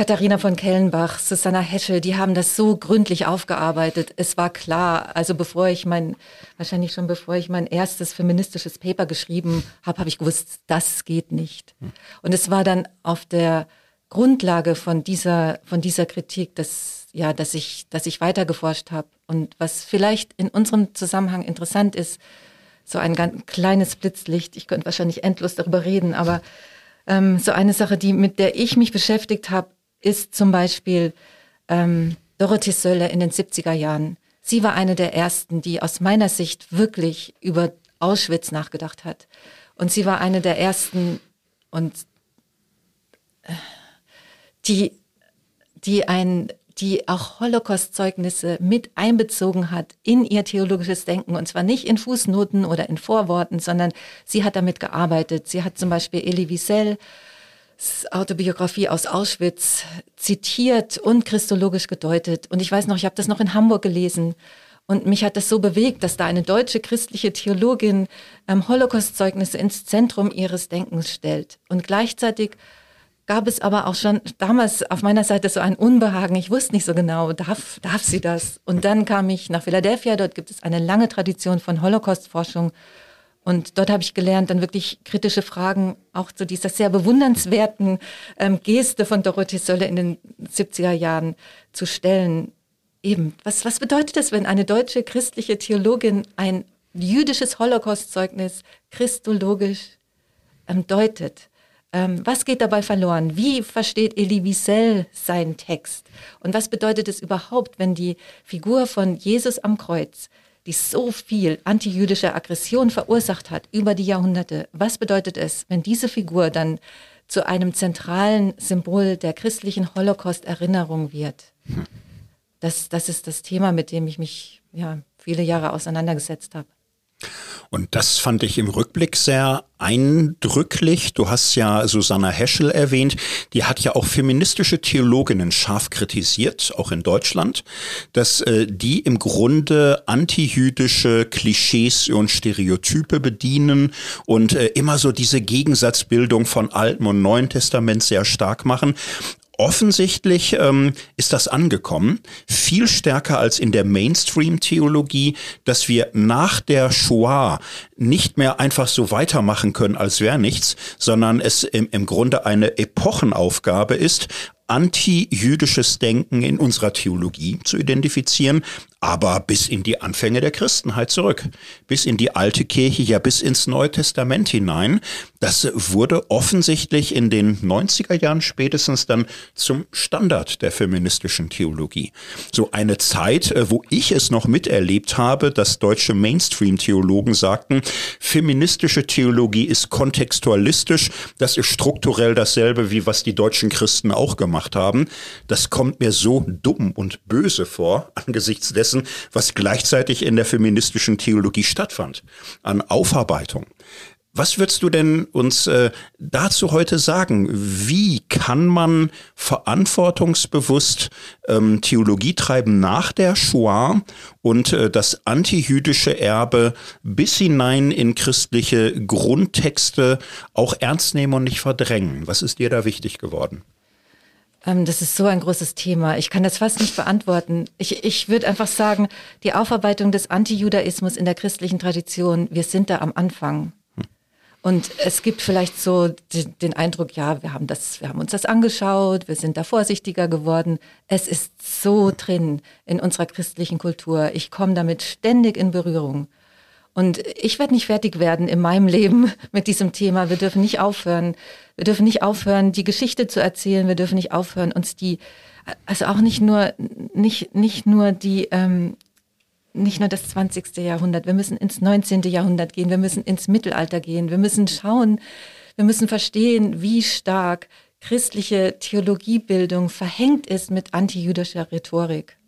Katharina von Kellenbach, Susanna Heschel, die haben das so gründlich aufgearbeitet. Es war klar, also bevor ich mein, wahrscheinlich schon bevor ich mein erstes feministisches Paper geschrieben habe, habe ich gewusst, das geht nicht. Und es war dann auf der Grundlage von dieser, von dieser Kritik, dass, ja, dass ich, dass ich weitergeforscht habe. Und was vielleicht in unserem Zusammenhang interessant ist, so ein ganz kleines Blitzlicht, ich könnte wahrscheinlich endlos darüber reden, aber ähm, so eine Sache, die, mit der ich mich beschäftigt habe, ist zum Beispiel ähm, Dorothee Söller in den 70er Jahren. Sie war eine der ersten, die aus meiner Sicht wirklich über Auschwitz nachgedacht hat. Und sie war eine der ersten und äh, die, die ein, die auch Holocaust-Zeugnisse mit einbezogen hat in ihr theologisches Denken. Und zwar nicht in Fußnoten oder in Vorworten, sondern sie hat damit gearbeitet. Sie hat zum Beispiel Elie Wiesel Autobiografie aus Auschwitz zitiert und christologisch gedeutet. Und ich weiß noch, ich habe das noch in Hamburg gelesen. Und mich hat das so bewegt, dass da eine deutsche christliche Theologin ähm, Holocaust-Zeugnisse ins Zentrum ihres Denkens stellt. Und gleichzeitig gab es aber auch schon damals auf meiner Seite so ein Unbehagen. Ich wusste nicht so genau, darf, darf sie das? Und dann kam ich nach Philadelphia. Dort gibt es eine lange Tradition von Holocaust-Forschung. Und dort habe ich gelernt, dann wirklich kritische Fragen auch zu dieser sehr bewundernswerten ähm, Geste von Dorothee Sölle in den 70er Jahren zu stellen. Eben, was, was bedeutet es, wenn eine deutsche christliche Theologin ein jüdisches Holocaust-Zeugnis christologisch ähm, deutet? Ähm, was geht dabei verloren? Wie versteht Elie Wiesel seinen Text? Und was bedeutet es überhaupt, wenn die Figur von Jesus am Kreuz die so viel antijüdische Aggression verursacht hat über die Jahrhunderte. Was bedeutet es, wenn diese Figur dann zu einem zentralen Symbol der christlichen Holocaust-Erinnerung wird? Das, das ist das Thema, mit dem ich mich ja, viele Jahre auseinandergesetzt habe. Und das fand ich im Rückblick sehr eindrücklich. Du hast ja Susanna Heschel erwähnt. Die hat ja auch feministische Theologinnen scharf kritisiert, auch in Deutschland, dass äh, die im Grunde antijüdische Klischees und Stereotype bedienen und äh, immer so diese Gegensatzbildung von Alten und Neuen Testament sehr stark machen. Offensichtlich ähm, ist das angekommen, viel stärker als in der Mainstream-Theologie, dass wir nach der Shoah nicht mehr einfach so weitermachen können, als wäre nichts, sondern es im, im Grunde eine Epochenaufgabe ist, anti-jüdisches Denken in unserer Theologie zu identifizieren, aber bis in die Anfänge der Christenheit zurück, bis in die alte Kirche, ja bis ins Neue Testament hinein. Das wurde offensichtlich in den 90er Jahren spätestens dann zum Standard der feministischen Theologie. So eine Zeit, äh, wo ich es noch miterlebt habe, dass deutsche Mainstream-Theologen sagten, feministische Theologie ist kontextualistisch, das ist strukturell dasselbe, wie was die deutschen Christen auch gemacht haben. Das kommt mir so dumm und böse vor angesichts dessen, dessen, was gleichzeitig in der feministischen Theologie stattfand, an Aufarbeitung. Was würdest du denn uns äh, dazu heute sagen? Wie kann man verantwortungsbewusst ähm, Theologie treiben nach der Shoah und äh, das antijüdische Erbe bis hinein in christliche Grundtexte auch ernst nehmen und nicht verdrängen? Was ist dir da wichtig geworden? Ähm, das ist so ein großes Thema. Ich kann das fast nicht beantworten. Ich, ich würde einfach sagen, die Aufarbeitung des Antijudaismus in der christlichen Tradition, wir sind da am Anfang. Und es gibt vielleicht so den, den Eindruck, ja, wir haben das, wir haben uns das angeschaut, wir sind da vorsichtiger geworden. Es ist so drin in unserer christlichen Kultur. Ich komme damit ständig in Berührung. Und ich werde nicht fertig werden in meinem Leben mit diesem Thema. Wir dürfen nicht aufhören. Wir dürfen nicht aufhören, die Geschichte zu erzählen. Wir dürfen nicht aufhören, uns die, also auch nicht nur, nicht, nicht nur die, ähm, nicht nur das 20. Jahrhundert. Wir müssen ins 19. Jahrhundert gehen. Wir müssen ins Mittelalter gehen. Wir müssen schauen, wir müssen verstehen, wie stark christliche Theologiebildung verhängt ist mit antijüdischer Rhetorik.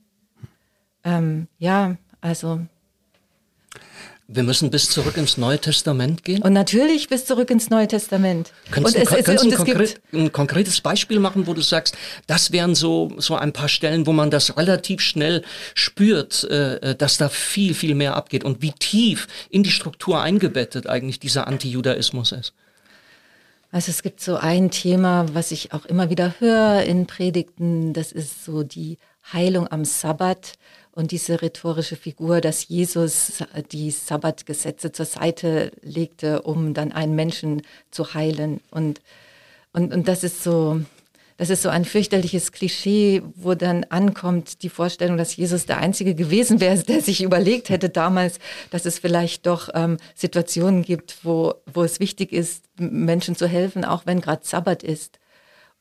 Ähm, ja, also wir müssen bis zurück ins Neue Testament gehen. Und natürlich bis zurück ins Neue Testament. Könntest du, es, ein, konkret, ein, konkretes Beispiel machen, wo du sagst, das wären so, so ein paar Stellen, wo man das relativ schnell spürt, äh, äh, dass da viel, viel mehr abgeht und wie tief in die Struktur eingebettet eigentlich dieser Antijudaismus ist. Also es gibt so ein Thema, was ich auch immer wieder höre in Predigten, das ist so die Heilung am Sabbat und diese rhetorische Figur, dass Jesus die Sabbatgesetze zur Seite legte, um dann einen Menschen zu heilen. Und, und, und das ist so, das ist so ein fürchterliches Klischee, wo dann ankommt die Vorstellung, dass Jesus der Einzige gewesen wäre, der sich überlegt hätte damals, dass es vielleicht doch ähm, Situationen gibt, wo, wo es wichtig ist, Menschen zu helfen, auch wenn gerade Sabbat ist.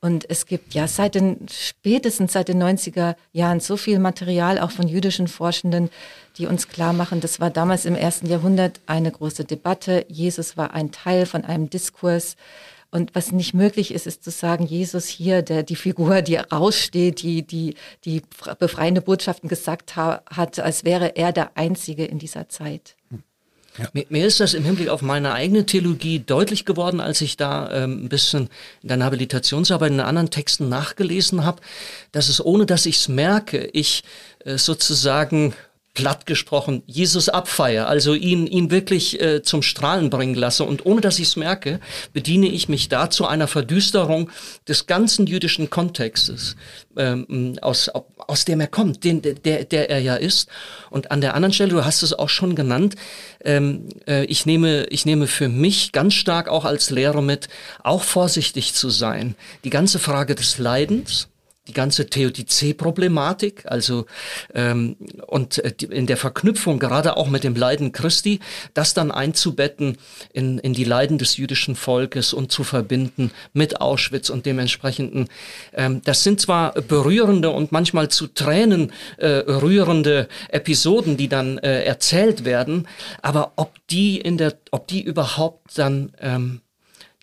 Und es gibt ja seit den, spätestens seit den 90er Jahren so viel Material auch von jüdischen Forschenden, die uns klar machen, das war damals im ersten Jahrhundert eine große Debatte. Jesus war ein Teil von einem Diskurs. Und was nicht möglich ist, ist zu sagen, Jesus hier, der die Figur, die raussteht, die die, die befreiende Botschaften gesagt ha hat, als wäre er der Einzige in dieser Zeit. Hm. Ja. Mir, mir, ist das im Hinblick auf meine eigene Theologie deutlich geworden, als ich da ähm, ein bisschen in der Habilitationsarbeit in anderen Texten nachgelesen habe, dass es, ohne dass ich es merke, ich äh, sozusagen platt gesprochen Jesus abfeier, also ihn, ihn wirklich äh, zum Strahlen bringen lasse. Und ohne dass ich es merke, bediene ich mich da zu einer Verdüsterung des ganzen jüdischen Kontextes, ähm, aus, aus dem er kommt, den, der, der er ja ist. Und an der anderen Stelle, du hast es auch schon genannt, ähm, äh, ich, nehme, ich nehme für mich ganz stark auch als Lehrer mit, auch vorsichtig zu sein. Die ganze Frage des Leidens, die ganze Theodizee-Problematik, also ähm, und äh, in der Verknüpfung gerade auch mit dem Leiden Christi, das dann einzubetten in, in die Leiden des jüdischen Volkes und zu verbinden mit Auschwitz und dementsprechenden. Ähm, das sind zwar berührende und manchmal zu Tränen äh, rührende Episoden, die dann äh, erzählt werden, aber ob die in der, ob die überhaupt dann ähm,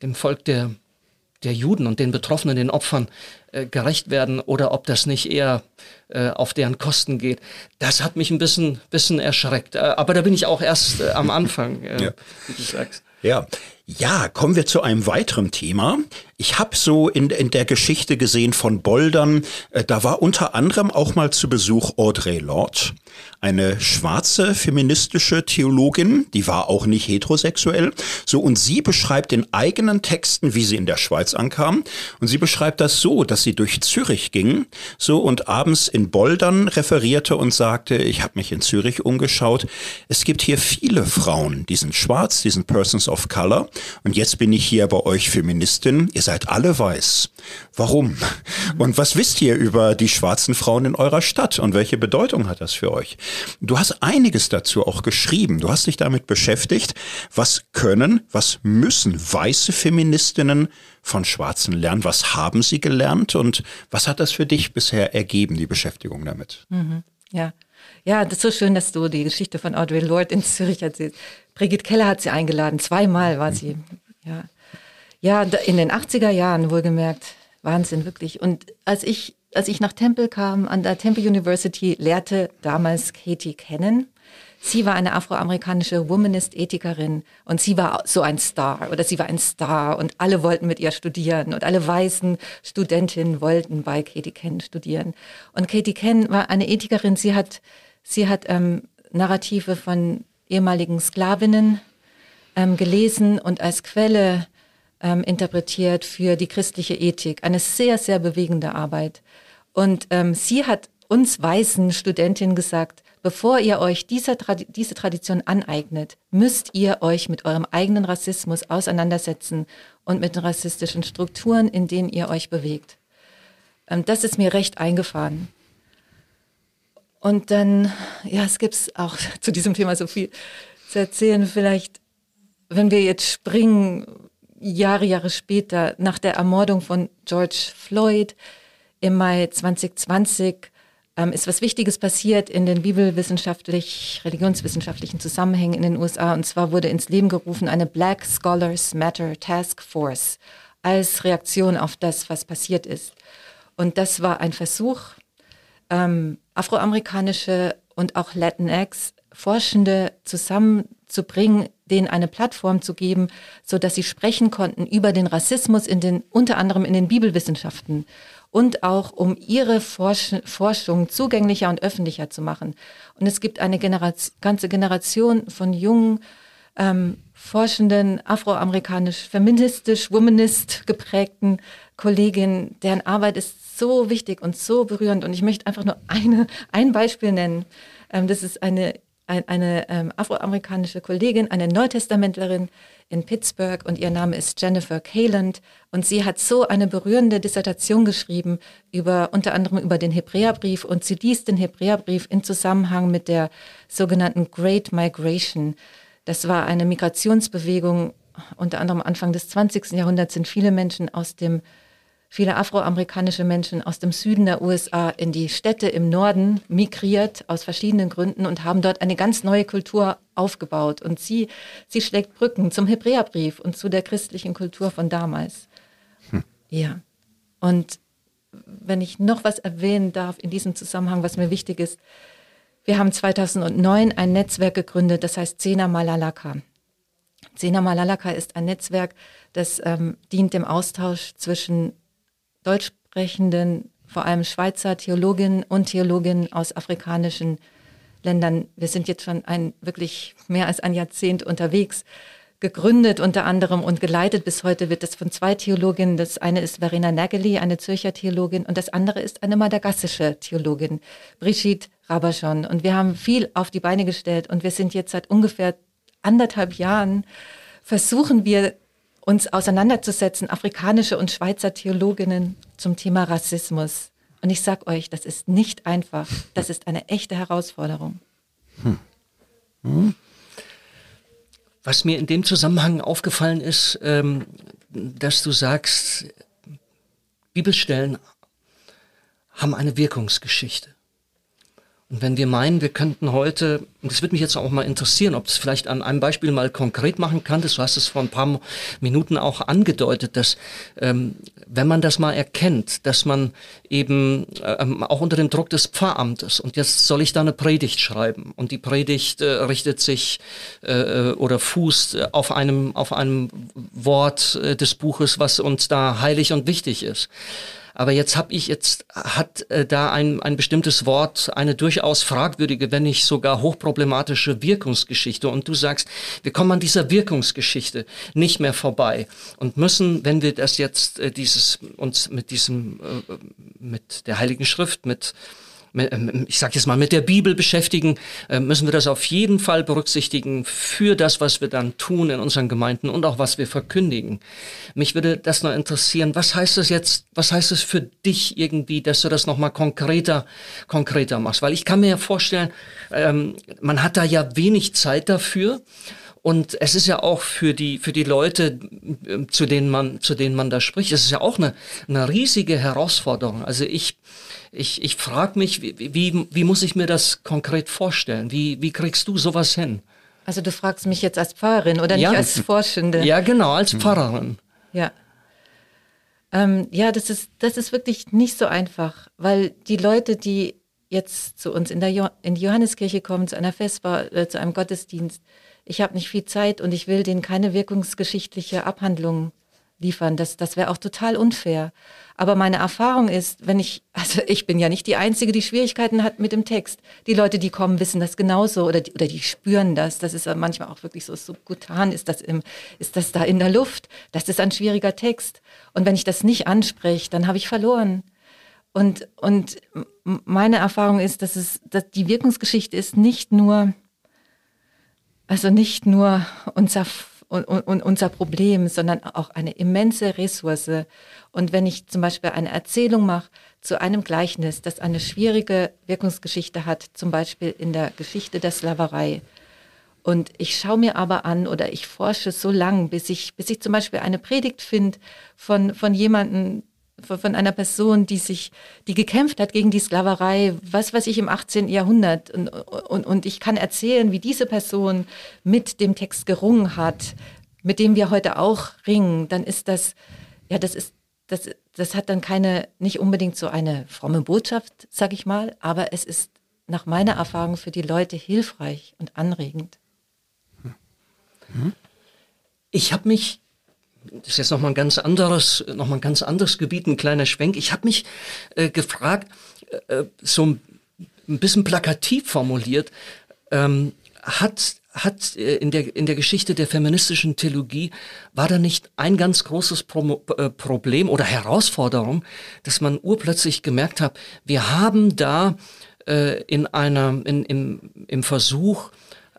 dem Volk der der Juden und den Betroffenen, den Opfern äh, gerecht werden oder ob das nicht eher äh, auf deren Kosten geht. Das hat mich ein bisschen, bisschen erschreckt. Äh, aber da bin ich auch erst am Anfang, ja. wie du sagst. Ja, ja, kommen wir zu einem weiteren Thema. Ich habe so in, in der Geschichte gesehen von Boldern, äh, da war unter anderem auch mal zu Besuch Audre Lorde, eine schwarze feministische Theologin, die war auch nicht heterosexuell. So und sie beschreibt in eigenen Texten, wie sie in der Schweiz ankam, und sie beschreibt das so, dass sie durch Zürich ging, so und abends in Boldern referierte und sagte, ich habe mich in Zürich umgeschaut, es gibt hier viele Frauen, die sind schwarz, die sind Persons of Color und jetzt bin ich hier bei euch Feministin. Ihr seid alle weiß. Warum? Und was wisst ihr über die schwarzen Frauen in eurer Stadt und welche Bedeutung hat das für euch? Du hast einiges dazu auch geschrieben. Du hast dich damit beschäftigt. Was können, was müssen weiße Feministinnen von Schwarzen lernen? Was haben sie gelernt und was hat das für dich bisher ergeben, die Beschäftigung damit? Mhm. Ja. Ja, das ist so schön, dass du die Geschichte von Audrey Lorde in Zürich erzählst. Brigitte Keller hat sie eingeladen, zweimal war sie. Ja, ja in den 80er Jahren wohlgemerkt. Wahnsinn, wirklich. Und als ich, als ich nach Temple kam, an der Temple University, lehrte damals Katie Cannon, sie war eine afroamerikanische Womanist-Ethikerin und sie war so ein Star oder sie war ein Star und alle wollten mit ihr studieren und alle weißen Studentinnen wollten bei Katie Ken studieren. Und Katie Ken war eine Ethikerin, sie hat, sie hat ähm, Narrative von ehemaligen Sklavinnen ähm, gelesen und als Quelle ähm, interpretiert für die christliche Ethik. Eine sehr, sehr bewegende Arbeit. Und ähm, sie hat uns weißen Studentinnen gesagt, bevor ihr euch dieser Tradi diese Tradition aneignet, müsst ihr euch mit eurem eigenen Rassismus auseinandersetzen und mit den rassistischen Strukturen, in denen ihr euch bewegt. Ähm, das ist mir recht eingefahren. Und dann, ja, es gibt auch zu diesem Thema so viel zu erzählen. Vielleicht, wenn wir jetzt springen, Jahre, Jahre später, nach der Ermordung von George Floyd im Mai 2020, ähm, ist was Wichtiges passiert in den bibelwissenschaftlich, religionswissenschaftlichen Zusammenhängen in den USA. Und zwar wurde ins Leben gerufen eine Black Scholars Matter Task Force als Reaktion auf das, was passiert ist. Und das war ein Versuch, ähm, afroamerikanische und auch Latinx Forschende zusammenzubringen, denen eine Plattform zu geben, so dass sie sprechen konnten über den Rassismus in den, unter anderem in den Bibelwissenschaften und auch um ihre Forsch Forschung zugänglicher und öffentlicher zu machen. Und es gibt eine Generation, ganze Generation von jungen ähm, forschenden, afroamerikanisch, feministisch, womanist geprägten Kolleginnen, deren Arbeit ist so wichtig und so berührend. Und ich möchte einfach nur eine, ein Beispiel nennen. Ähm, das ist eine, ein, eine ähm, afroamerikanische Kollegin, eine Neutestamentlerin, in Pittsburgh und ihr Name ist Jennifer Kaland und sie hat so eine berührende Dissertation geschrieben über unter anderem über den Hebräerbrief und sie liest den Hebräerbrief in Zusammenhang mit der sogenannten Great Migration. Das war eine Migrationsbewegung unter anderem Anfang des 20. Jahrhunderts sind viele Menschen aus dem viele afroamerikanische Menschen aus dem Süden der USA in die Städte im Norden migriert aus verschiedenen Gründen und haben dort eine ganz neue Kultur aufgebaut. Und sie, sie schlägt Brücken zum Hebräerbrief und zu der christlichen Kultur von damals. Hm. Ja. Und wenn ich noch was erwähnen darf in diesem Zusammenhang, was mir wichtig ist, wir haben 2009 ein Netzwerk gegründet, das heißt Zena Malalaka. Zena Malalaka ist ein Netzwerk, das ähm, dient dem Austausch zwischen deutsch sprechenden, vor allem Schweizer Theologinnen und Theologinnen aus afrikanischen Ländern. Wir sind jetzt schon ein wirklich mehr als ein Jahrzehnt unterwegs, gegründet unter anderem und geleitet bis heute wird es von zwei Theologinnen. Das eine ist Verena Nageli, eine Zürcher Theologin, und das andere ist eine madagassische Theologin, Brigitte Rabaschon. Und wir haben viel auf die Beine gestellt und wir sind jetzt seit ungefähr anderthalb Jahren versuchen wir uns auseinanderzusetzen, afrikanische und Schweizer Theologinnen zum Thema Rassismus. Und ich sage euch, das ist nicht einfach. Das ist eine echte Herausforderung. Hm. Hm. Was mir in dem Zusammenhang aufgefallen ist, ähm, dass du sagst, Bibelstellen haben eine Wirkungsgeschichte. Und wenn wir meinen, wir könnten heute, und das würde mich jetzt auch mal interessieren, ob das vielleicht an einem Beispiel mal konkret machen kann, du hast es vor ein paar Minuten auch angedeutet, dass ähm, wenn man das mal erkennt, dass man eben ähm, auch unter dem Druck des Pfarramtes und jetzt soll ich da eine Predigt schreiben und die Predigt äh, richtet sich äh, oder fußt auf einem auf einem Wort äh, des Buches, was uns da heilig und wichtig ist. Aber jetzt habe ich jetzt hat äh, da ein, ein bestimmtes Wort eine durchaus fragwürdige, wenn nicht sogar hochproblematische Wirkungsgeschichte. Und du sagst, wir kommen an dieser Wirkungsgeschichte nicht mehr vorbei und müssen, wenn wir das jetzt äh, dieses uns mit diesem äh, mit der Heiligen Schrift mit ich sage jetzt mal, mit der Bibel beschäftigen, äh, müssen wir das auf jeden Fall berücksichtigen für das, was wir dann tun in unseren Gemeinden und auch was wir verkündigen. Mich würde das noch interessieren, was heißt das jetzt, was heißt es für dich irgendwie, dass du das nochmal konkreter, konkreter machst? Weil ich kann mir ja vorstellen, ähm, man hat da ja wenig Zeit dafür. Und es ist ja auch für die, für die Leute, äh, zu denen man, zu denen man da spricht, es ist ja auch eine, eine riesige Herausforderung. Also ich, ich, ich frage mich, wie, wie, wie muss ich mir das konkret vorstellen? Wie, wie kriegst du sowas hin? Also du fragst mich jetzt als Pfarrerin oder ja. nicht als Forschende? Ja, genau, als mhm. Pfarrerin. Ja. Ähm, ja, das ist, das ist wirklich nicht so einfach, weil die Leute, die jetzt zu uns in, der jo in die Johanneskirche kommen, zu einer Festbar, äh, zu einem Gottesdienst, ich habe nicht viel Zeit und ich will denen keine wirkungsgeschichtliche Abhandlung liefern. Das, das wäre auch total unfair. Aber meine Erfahrung ist, wenn ich, also ich bin ja nicht die Einzige, die Schwierigkeiten hat mit dem Text. Die Leute, die kommen, wissen das genauso oder die, oder die spüren das. Das ist manchmal auch wirklich so subkutan. Ist das, im, ist das da in der Luft? Das ist ein schwieriger Text. Und wenn ich das nicht anspreche, dann habe ich verloren. Und, und meine Erfahrung ist, dass es, dass die Wirkungsgeschichte ist nicht nur, also nicht nur unser unser Problem, sondern auch eine immense Ressource. Und wenn ich zum Beispiel eine Erzählung mache zu einem Gleichnis, das eine schwierige Wirkungsgeschichte hat, zum Beispiel in der Geschichte der Sklaverei, und ich schaue mir aber an oder ich forsche so lang, bis ich, bis ich zum Beispiel eine Predigt finde von, von jemandem, von einer Person, die sich, die gekämpft hat gegen die Sklaverei, was weiß ich, im 18. Jahrhundert. Und, und, und ich kann erzählen, wie diese Person mit dem Text gerungen hat, mit dem wir heute auch ringen, dann ist das, ja, das ist, das, das hat dann keine, nicht unbedingt so eine fromme Botschaft, sag ich mal, aber es ist nach meiner Erfahrung für die Leute hilfreich und anregend. Ich habe mich das ist jetzt nochmal ein ganz anderes, noch ein ganz anderes Gebiet, ein kleiner Schwenk. Ich habe mich äh, gefragt, äh, so ein, bisschen plakativ formuliert, ähm, hat hat äh, in der in der Geschichte der feministischen Theologie war da nicht ein ganz großes Pro äh, Problem oder Herausforderung, dass man urplötzlich gemerkt hat, wir haben da äh, in einer in, im, im Versuch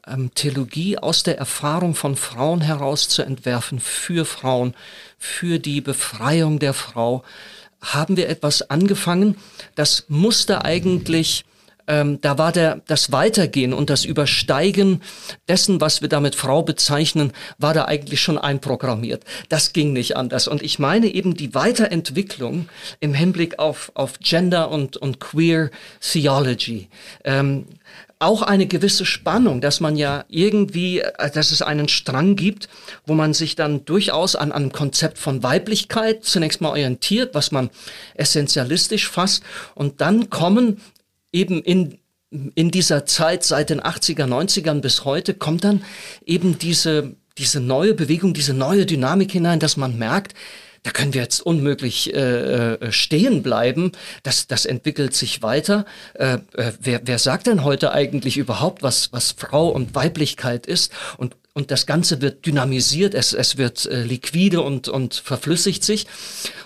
ähm, Theologie aus der Erfahrung von Frauen heraus zu entwerfen, für Frauen, für die Befreiung der Frau, haben wir etwas angefangen, das musste eigentlich ähm, da war der, das Weitergehen und das Übersteigen dessen, was wir damit Frau bezeichnen, war da eigentlich schon einprogrammiert. Das ging nicht anders. Und ich meine eben die Weiterentwicklung im Hinblick auf, auf Gender und, und Queer Theology. Ähm, auch eine gewisse Spannung, dass man ja irgendwie, äh, dass es einen Strang gibt, wo man sich dann durchaus an einem Konzept von Weiblichkeit zunächst mal orientiert, was man essentialistisch fasst. Und dann kommen eben in in dieser Zeit seit den 80er, 90ern bis heute kommt dann eben diese, diese neue Bewegung, diese neue Dynamik hinein, dass man merkt, da können wir jetzt unmöglich äh, äh, stehen bleiben. Das, das entwickelt sich weiter. Äh, äh, wer, wer sagt denn heute eigentlich überhaupt, was, was Frau und Weiblichkeit ist? Und, und das Ganze wird dynamisiert, es, es wird äh, liquide und, und verflüssigt sich.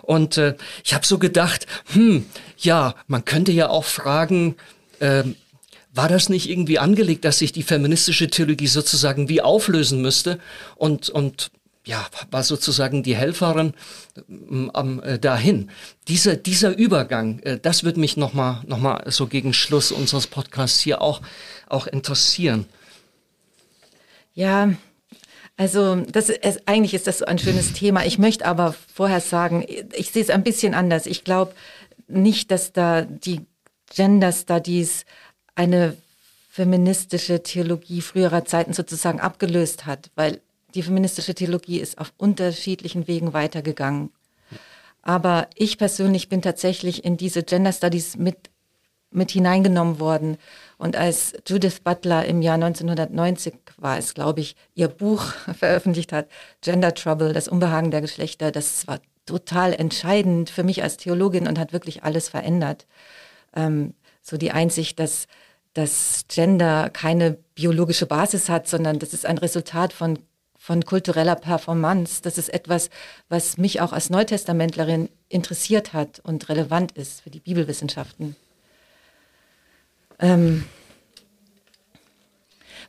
Und äh, ich habe so gedacht, hm, ja, man könnte ja auch fragen, äh, war das nicht irgendwie angelegt, dass sich die feministische Theologie sozusagen wie auflösen müsste und, und ja, war sozusagen die Helferin ähm, äh, dahin. Dieser, dieser Übergang, äh, das wird mich nochmal noch mal so gegen Schluss unseres Podcasts hier auch, auch interessieren. Ja, also das ist, eigentlich ist das so ein schönes Thema. Ich möchte aber vorher sagen, ich sehe es ein bisschen anders. Ich glaube nicht, dass da die Gender Studies eine feministische Theologie früherer Zeiten sozusagen abgelöst hat, weil die feministische Theologie ist auf unterschiedlichen Wegen weitergegangen. Aber ich persönlich bin tatsächlich in diese Gender Studies mit, mit hineingenommen worden. Und als Judith Butler im Jahr 1990 war es, glaube ich, ihr Buch veröffentlicht hat, Gender Trouble, das Unbehagen der Geschlechter, das war total entscheidend für mich als Theologin und hat wirklich alles verändert. Ähm, so die Einsicht, dass, dass Gender keine biologische Basis hat, sondern das ist ein Resultat von von kultureller Performance. Das ist etwas, was mich auch als Neutestamentlerin interessiert hat und relevant ist für die Bibelwissenschaften. Ähm,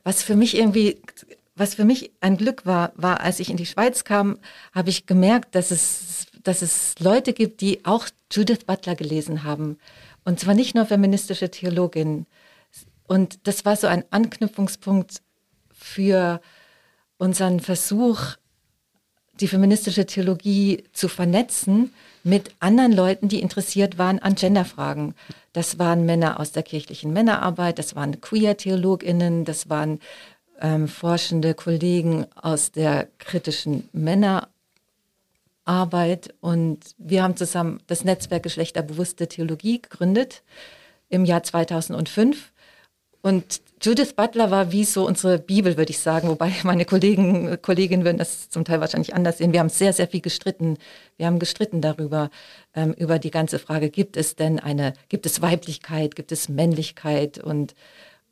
was für mich irgendwie, was für mich ein Glück war, war, als ich in die Schweiz kam, habe ich gemerkt, dass es, dass es Leute gibt, die auch Judith Butler gelesen haben. Und zwar nicht nur feministische Theologinnen. Und das war so ein Anknüpfungspunkt für unseren Versuch, die feministische Theologie zu vernetzen mit anderen Leuten, die interessiert waren an Genderfragen. Das waren Männer aus der kirchlichen Männerarbeit, das waren Queer-TheologInnen, das waren ähm, forschende Kollegen aus der kritischen Männerarbeit. Und wir haben zusammen das Netzwerk Geschlechterbewusste Theologie gegründet im Jahr 2005. Und Judith Butler war wie so unsere Bibel, würde ich sagen, wobei meine Kollegen, Kolleginnen würden das zum Teil wahrscheinlich anders sehen. Wir haben sehr, sehr viel gestritten. Wir haben gestritten darüber, ähm, über die ganze Frage, gibt es denn eine, gibt es Weiblichkeit, gibt es Männlichkeit und,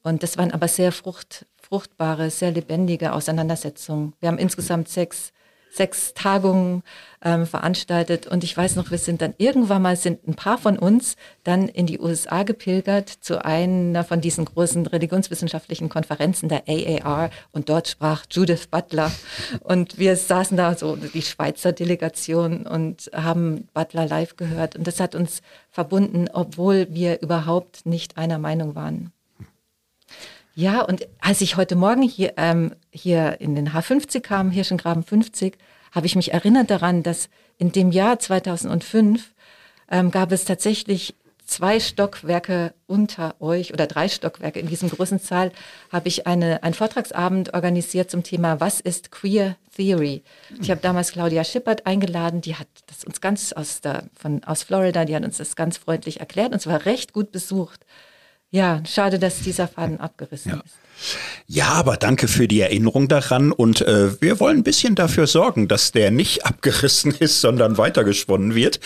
und das waren aber sehr frucht, fruchtbare, sehr lebendige Auseinandersetzungen. Wir haben insgesamt sechs sechs Tagungen ähm, veranstaltet. Und ich weiß noch, wir sind dann irgendwann mal, sind ein paar von uns dann in die USA gepilgert zu einer von diesen großen religionswissenschaftlichen Konferenzen der AAR. Und dort sprach Judith Butler. Und wir saßen da, so die Schweizer Delegation, und haben Butler live gehört. Und das hat uns verbunden, obwohl wir überhaupt nicht einer Meinung waren. Ja, und als ich heute Morgen hier, ähm, hier in den H50 kam, Hirschengraben 50, habe ich mich erinnert daran, dass in dem Jahr 2005 ähm, gab es tatsächlich zwei Stockwerke unter euch oder drei Stockwerke in diesem großen Saal habe ich eine, einen Vortragsabend organisiert zum Thema Was ist Queer Theory? Ich habe damals Claudia Schippert eingeladen, die hat das uns ganz aus, der, von, aus Florida, die hat uns das ganz freundlich erklärt und es war recht gut besucht. Ja, schade, dass dieser Faden abgerissen ja. ist. Ja, aber danke für die Erinnerung daran und äh, wir wollen ein bisschen dafür sorgen, dass der nicht abgerissen ist, sondern weitergesponnen wird.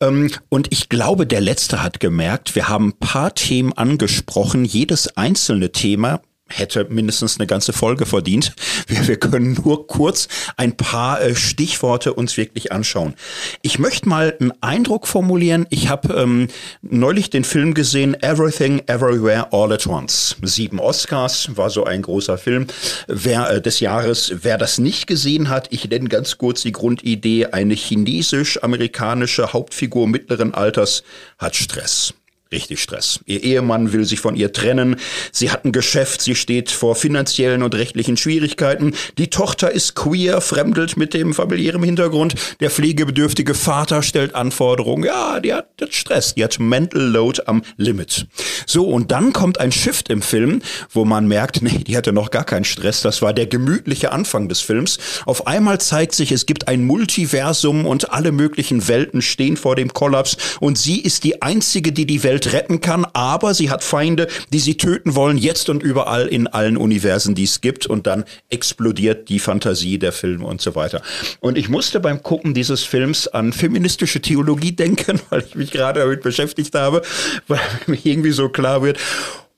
Ähm, und ich glaube, der letzte hat gemerkt, wir haben ein paar Themen angesprochen. Jedes einzelne Thema hätte mindestens eine ganze Folge verdient. Wir, wir können nur kurz ein paar äh, Stichworte uns wirklich anschauen. Ich möchte mal einen Eindruck formulieren. Ich habe ähm, neulich den Film gesehen, Everything, Everywhere, All at Once. Sieben Oscars, war so ein großer Film wer, äh, des Jahres. Wer das nicht gesehen hat, ich nenne ganz kurz die Grundidee. Eine chinesisch-amerikanische Hauptfigur mittleren Alters hat Stress richtig Stress. Ihr Ehemann will sich von ihr trennen. Sie hat ein Geschäft. Sie steht vor finanziellen und rechtlichen Schwierigkeiten. Die Tochter ist queer, fremdelt mit dem familiären Hintergrund. Der pflegebedürftige Vater stellt Anforderungen. Ja, die hat, Stress. Die hat Mental Load am Limit. So, und dann kommt ein Shift im Film, wo man merkt, nee, die hatte noch gar keinen Stress. Das war der gemütliche Anfang des Films. Auf einmal zeigt sich, es gibt ein Multiversum und alle möglichen Welten stehen vor dem Kollaps und sie ist die einzige, die die Welt Welt retten kann, aber sie hat Feinde, die sie töten wollen, jetzt und überall in allen Universen, die es gibt. Und dann explodiert die Fantasie der Filme und so weiter. Und ich musste beim Gucken dieses Films an feministische Theologie denken, weil ich mich gerade damit beschäftigt habe, weil mir irgendwie so klar wird,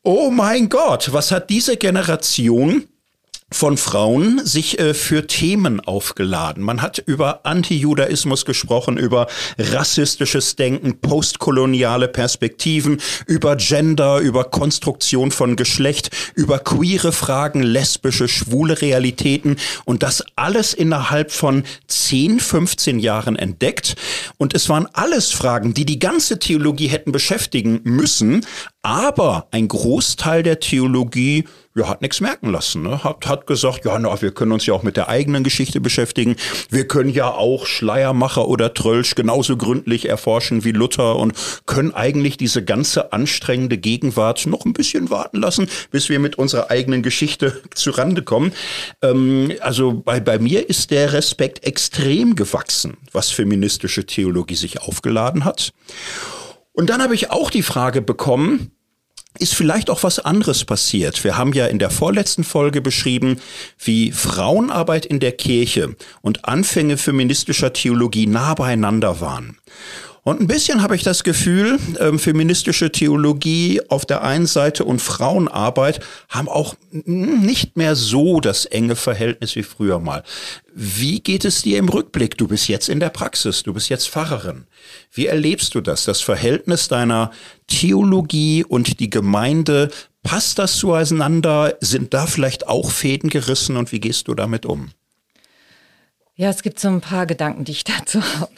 oh mein Gott, was hat diese Generation von Frauen sich äh, für Themen aufgeladen. Man hat über Antijudaismus gesprochen, über rassistisches Denken, postkoloniale Perspektiven, über Gender, über Konstruktion von Geschlecht, über queere Fragen, lesbische, schwule Realitäten und das alles innerhalb von 10, 15 Jahren entdeckt. Und es waren alles Fragen, die die ganze Theologie hätten beschäftigen müssen, aber ein Großteil der Theologie ja, hat nichts merken lassen. Ne? Hat, hat gesagt, ja, na, wir können uns ja auch mit der eigenen Geschichte beschäftigen. Wir können ja auch Schleiermacher oder Trölsch genauso gründlich erforschen wie Luther und können eigentlich diese ganze anstrengende Gegenwart noch ein bisschen warten lassen, bis wir mit unserer eigenen Geschichte zurande kommen. Ähm, also bei, bei mir ist der Respekt extrem gewachsen, was feministische Theologie sich aufgeladen hat. Und dann habe ich auch die Frage bekommen, ist vielleicht auch was anderes passiert. Wir haben ja in der vorletzten Folge beschrieben, wie Frauenarbeit in der Kirche und Anfänge feministischer Theologie nah beieinander waren. Und ein bisschen habe ich das Gefühl, ähm, feministische Theologie auf der einen Seite und Frauenarbeit haben auch nicht mehr so das enge Verhältnis wie früher mal. Wie geht es dir im Rückblick? Du bist jetzt in der Praxis, du bist jetzt Pfarrerin. Wie erlebst du das, das Verhältnis deiner Theologie und die Gemeinde? Passt das zueinander? Sind da vielleicht auch Fäden gerissen und wie gehst du damit um? Ja, es gibt so ein paar Gedanken, die ich dazu habe.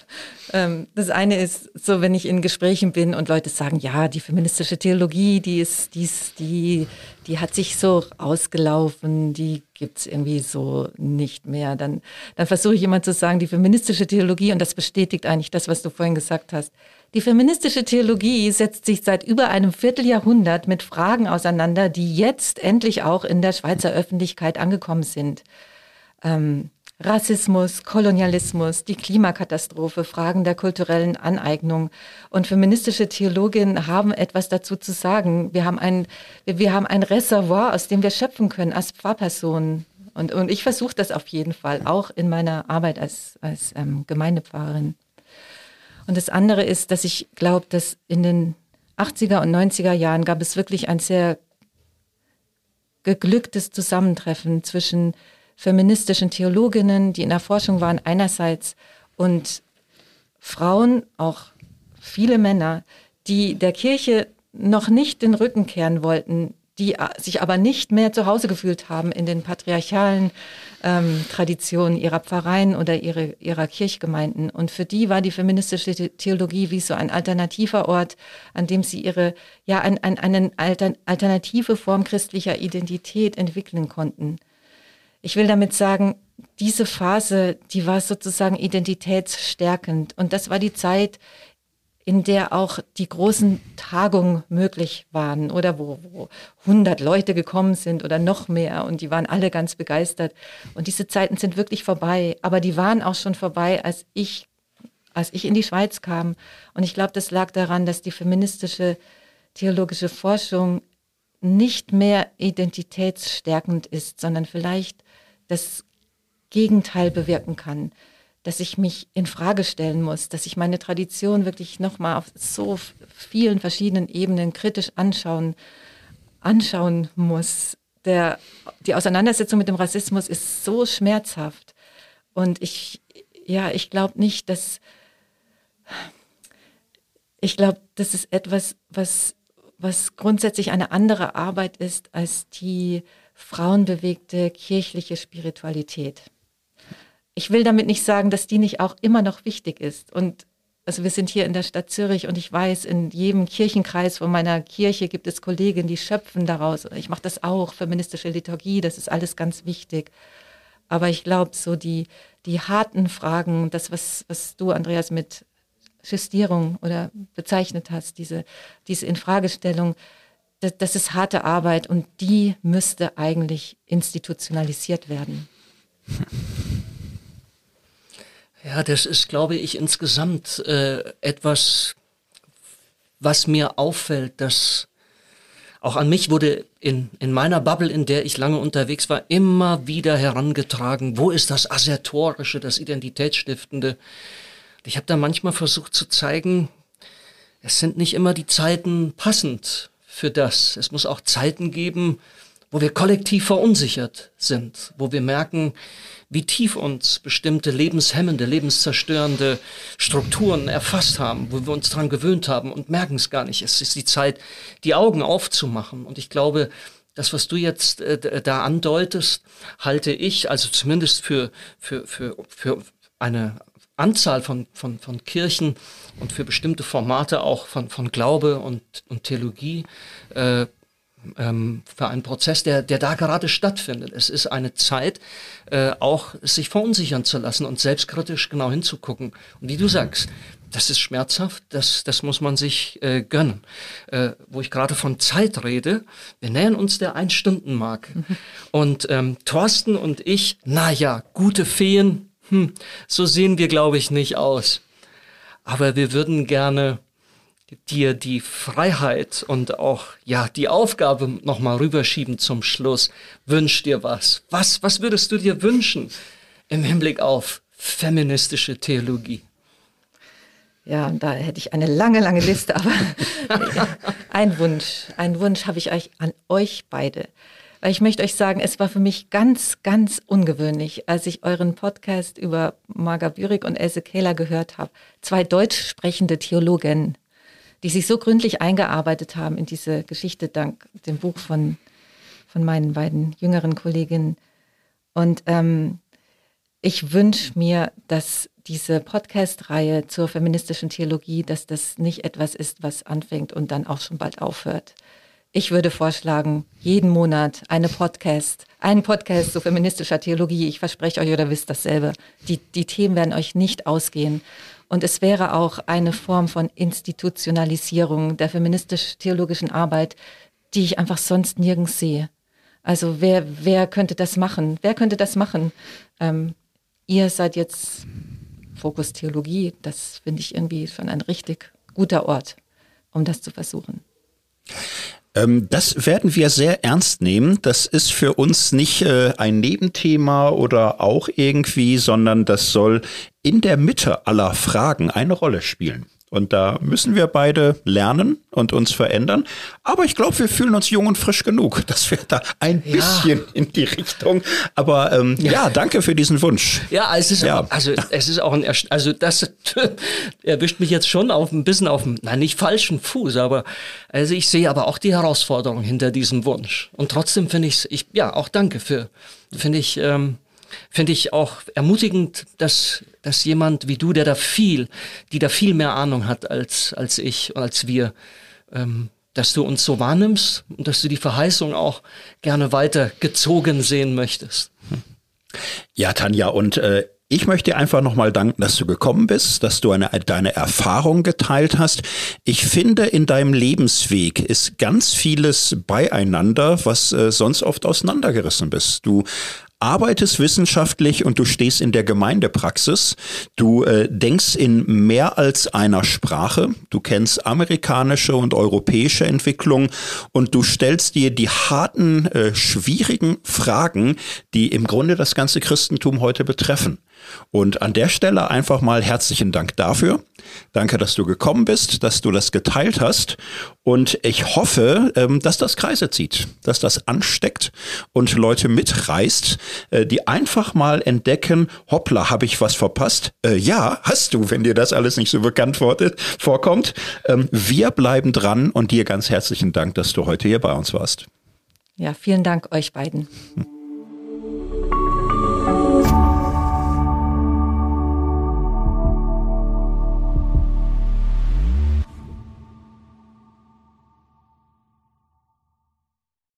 Ähm, das eine ist so, wenn ich in Gesprächen bin und Leute sagen, ja, die feministische Theologie, die ist, die, ist, die, die hat sich so ausgelaufen, die gibt's irgendwie so nicht mehr. Dann, dann versuche ich immer zu sagen, die feministische Theologie, und das bestätigt eigentlich das, was du vorhin gesagt hast, die feministische Theologie setzt sich seit über einem Vierteljahrhundert mit Fragen auseinander, die jetzt endlich auch in der Schweizer Öffentlichkeit angekommen sind. Ähm, Rassismus, Kolonialismus, die Klimakatastrophe, Fragen der kulturellen Aneignung. Und feministische Theologinnen haben etwas dazu zu sagen. Wir haben ein, wir haben ein Reservoir, aus dem wir schöpfen können als Pfarrpersonen. Und, und ich versuche das auf jeden Fall, auch in meiner Arbeit als, als ähm, Gemeindepfarrerin. Und das andere ist, dass ich glaube, dass in den 80er und 90er Jahren gab es wirklich ein sehr geglücktes Zusammentreffen zwischen feministischen Theologinnen, die in der Forschung waren, einerseits und Frauen, auch viele Männer, die der Kirche noch nicht den Rücken kehren wollten, die sich aber nicht mehr zu Hause gefühlt haben in den patriarchalen ähm, Traditionen ihrer Pfarreien oder ihre, ihrer Kirchgemeinden. Und für die war die feministische Theologie wie so ein alternativer Ort, an dem sie ihre, ja, ein, ein, eine alternative Form christlicher Identität entwickeln konnten. Ich will damit sagen, diese Phase, die war sozusagen identitätsstärkend. Und das war die Zeit, in der auch die großen Tagungen möglich waren oder wo, wo 100 Leute gekommen sind oder noch mehr und die waren alle ganz begeistert. Und diese Zeiten sind wirklich vorbei, aber die waren auch schon vorbei, als ich, als ich in die Schweiz kam. Und ich glaube, das lag daran, dass die feministische theologische Forschung nicht mehr identitätsstärkend ist, sondern vielleicht das Gegenteil bewirken kann dass ich mich in Frage stellen muss, dass ich meine Tradition wirklich nochmal auf so vielen verschiedenen Ebenen kritisch anschauen, anschauen muss. Der, die Auseinandersetzung mit dem Rassismus ist so schmerzhaft. Und ich, ja, ich glaube nicht, dass, ich glaube, das ist etwas, was, was grundsätzlich eine andere Arbeit ist als die frauenbewegte kirchliche Spiritualität ich will damit nicht sagen, dass die nicht auch immer noch wichtig ist. Und also wir sind hier in der Stadt Zürich und ich weiß, in jedem Kirchenkreis von meiner Kirche gibt es Kolleginnen, die schöpfen daraus. Ich mache das auch, feministische Liturgie, das ist alles ganz wichtig. Aber ich glaube, so die, die harten Fragen, das, was, was du, Andreas, mit Justierung oder bezeichnet hast, diese, diese Infragestellung, das, das ist harte Arbeit und die müsste eigentlich institutionalisiert werden. Ja, das ist, glaube ich, insgesamt äh, etwas, was mir auffällt, dass auch an mich wurde in, in meiner Bubble, in der ich lange unterwegs war, immer wieder herangetragen, wo ist das Assertorische, das Identitätsstiftende. Ich habe da manchmal versucht zu zeigen, es sind nicht immer die Zeiten passend für das. Es muss auch Zeiten geben, wo wir kollektiv verunsichert sind, wo wir merken, wie tief uns bestimmte lebenshemmende, lebenszerstörende Strukturen erfasst haben, wo wir uns daran gewöhnt haben und merken es gar nicht. Es ist die Zeit, die Augen aufzumachen. Und ich glaube, das, was du jetzt äh, da andeutest, halte ich, also zumindest für, für, für, für eine Anzahl von, von, von Kirchen und für bestimmte Formate auch von, von Glaube und, und Theologie äh, ähm, für einen Prozess, der, der da gerade stattfindet. Es ist eine Zeit, äh, auch sich verunsichern zu lassen und selbstkritisch genau hinzugucken. Und wie du sagst, das ist schmerzhaft, das, das muss man sich äh, gönnen. Äh, wo ich gerade von Zeit rede, wir nähern uns der Ein-Stunden-Marke. Mhm. Und ähm, Thorsten und ich, naja, gute Feen, hm, so sehen wir, glaube ich, nicht aus. Aber wir würden gerne dir die Freiheit und auch ja die Aufgabe nochmal rüberschieben zum Schluss. Wünsch dir was. Was, was würdest du dir wünschen im Hinblick auf feministische Theologie? Ja, da hätte ich eine lange, lange Liste, aber ein Wunsch, ein Wunsch habe ich euch an euch beide. Weil ich möchte euch sagen, es war für mich ganz, ganz ungewöhnlich, als ich euren Podcast über Marga Bürig und Else Kehler gehört habe. Zwei deutsch sprechende Theologen, die sich so gründlich eingearbeitet haben in diese Geschichte dank dem Buch von, von meinen beiden jüngeren Kolleginnen. Und ähm, ich wünsche mir, dass diese Podcast-Reihe zur feministischen Theologie, dass das nicht etwas ist, was anfängt und dann auch schon bald aufhört. Ich würde vorschlagen, jeden Monat eine Podcast, einen Podcast zu feministischer Theologie. Ich verspreche euch, oder wisst dasselbe. Die, die Themen werden euch nicht ausgehen. Und es wäre auch eine Form von Institutionalisierung der feministisch-theologischen Arbeit, die ich einfach sonst nirgends sehe. Also wer, wer könnte das machen? Wer könnte das machen? Ähm, ihr seid jetzt Fokus Theologie. Das finde ich irgendwie schon ein richtig guter Ort, um das zu versuchen. Ähm, das werden wir sehr ernst nehmen. Das ist für uns nicht äh, ein Nebenthema oder auch irgendwie, sondern das soll in der Mitte aller Fragen eine Rolle spielen. Und da müssen wir beide lernen und uns verändern. Aber ich glaube, wir fühlen uns jung und frisch genug, dass wir da ein ja. bisschen in die Richtung. Aber ähm, ja. ja. danke für diesen Wunsch. Ja, es ist, ja. Auch, also es ist auch ein, also das erwischt mich jetzt schon auf ein bisschen auf dem, nein, nicht falschen Fuß, aber also ich sehe aber auch die Herausforderung hinter diesem Wunsch. Und trotzdem finde ich es, ich, ja, auch danke für, finde ich, ähm, finde ich auch ermutigend, dass, dass jemand wie du, der da viel, die da viel mehr Ahnung hat als, als ich, als wir, ähm, dass du uns so wahrnimmst und dass du die Verheißung auch gerne weiter gezogen sehen möchtest. Ja, Tanja, und äh, ich möchte dir einfach nochmal danken, dass du gekommen bist, dass du eine, deine Erfahrung geteilt hast. Ich finde, in deinem Lebensweg ist ganz vieles beieinander, was äh, sonst oft auseinandergerissen bist. Du arbeitest wissenschaftlich und du stehst in der Gemeindepraxis. Du äh, denkst in mehr als einer Sprache. Du kennst amerikanische und europäische Entwicklung und du stellst dir die harten, äh, schwierigen Fragen, die im Grunde das ganze Christentum heute betreffen. Und an der Stelle einfach mal herzlichen Dank dafür. Danke, dass du gekommen bist, dass du das geteilt hast. Und ich hoffe, ähm, dass das Kreise zieht, dass das ansteckt und Leute mitreißt, äh, die einfach mal entdecken, hoppla, habe ich was verpasst? Äh, ja, hast du, wenn dir das alles nicht so bekannt vorkommt. Ähm, wir bleiben dran und dir ganz herzlichen Dank, dass du heute hier bei uns warst. Ja, vielen Dank euch beiden. Hm.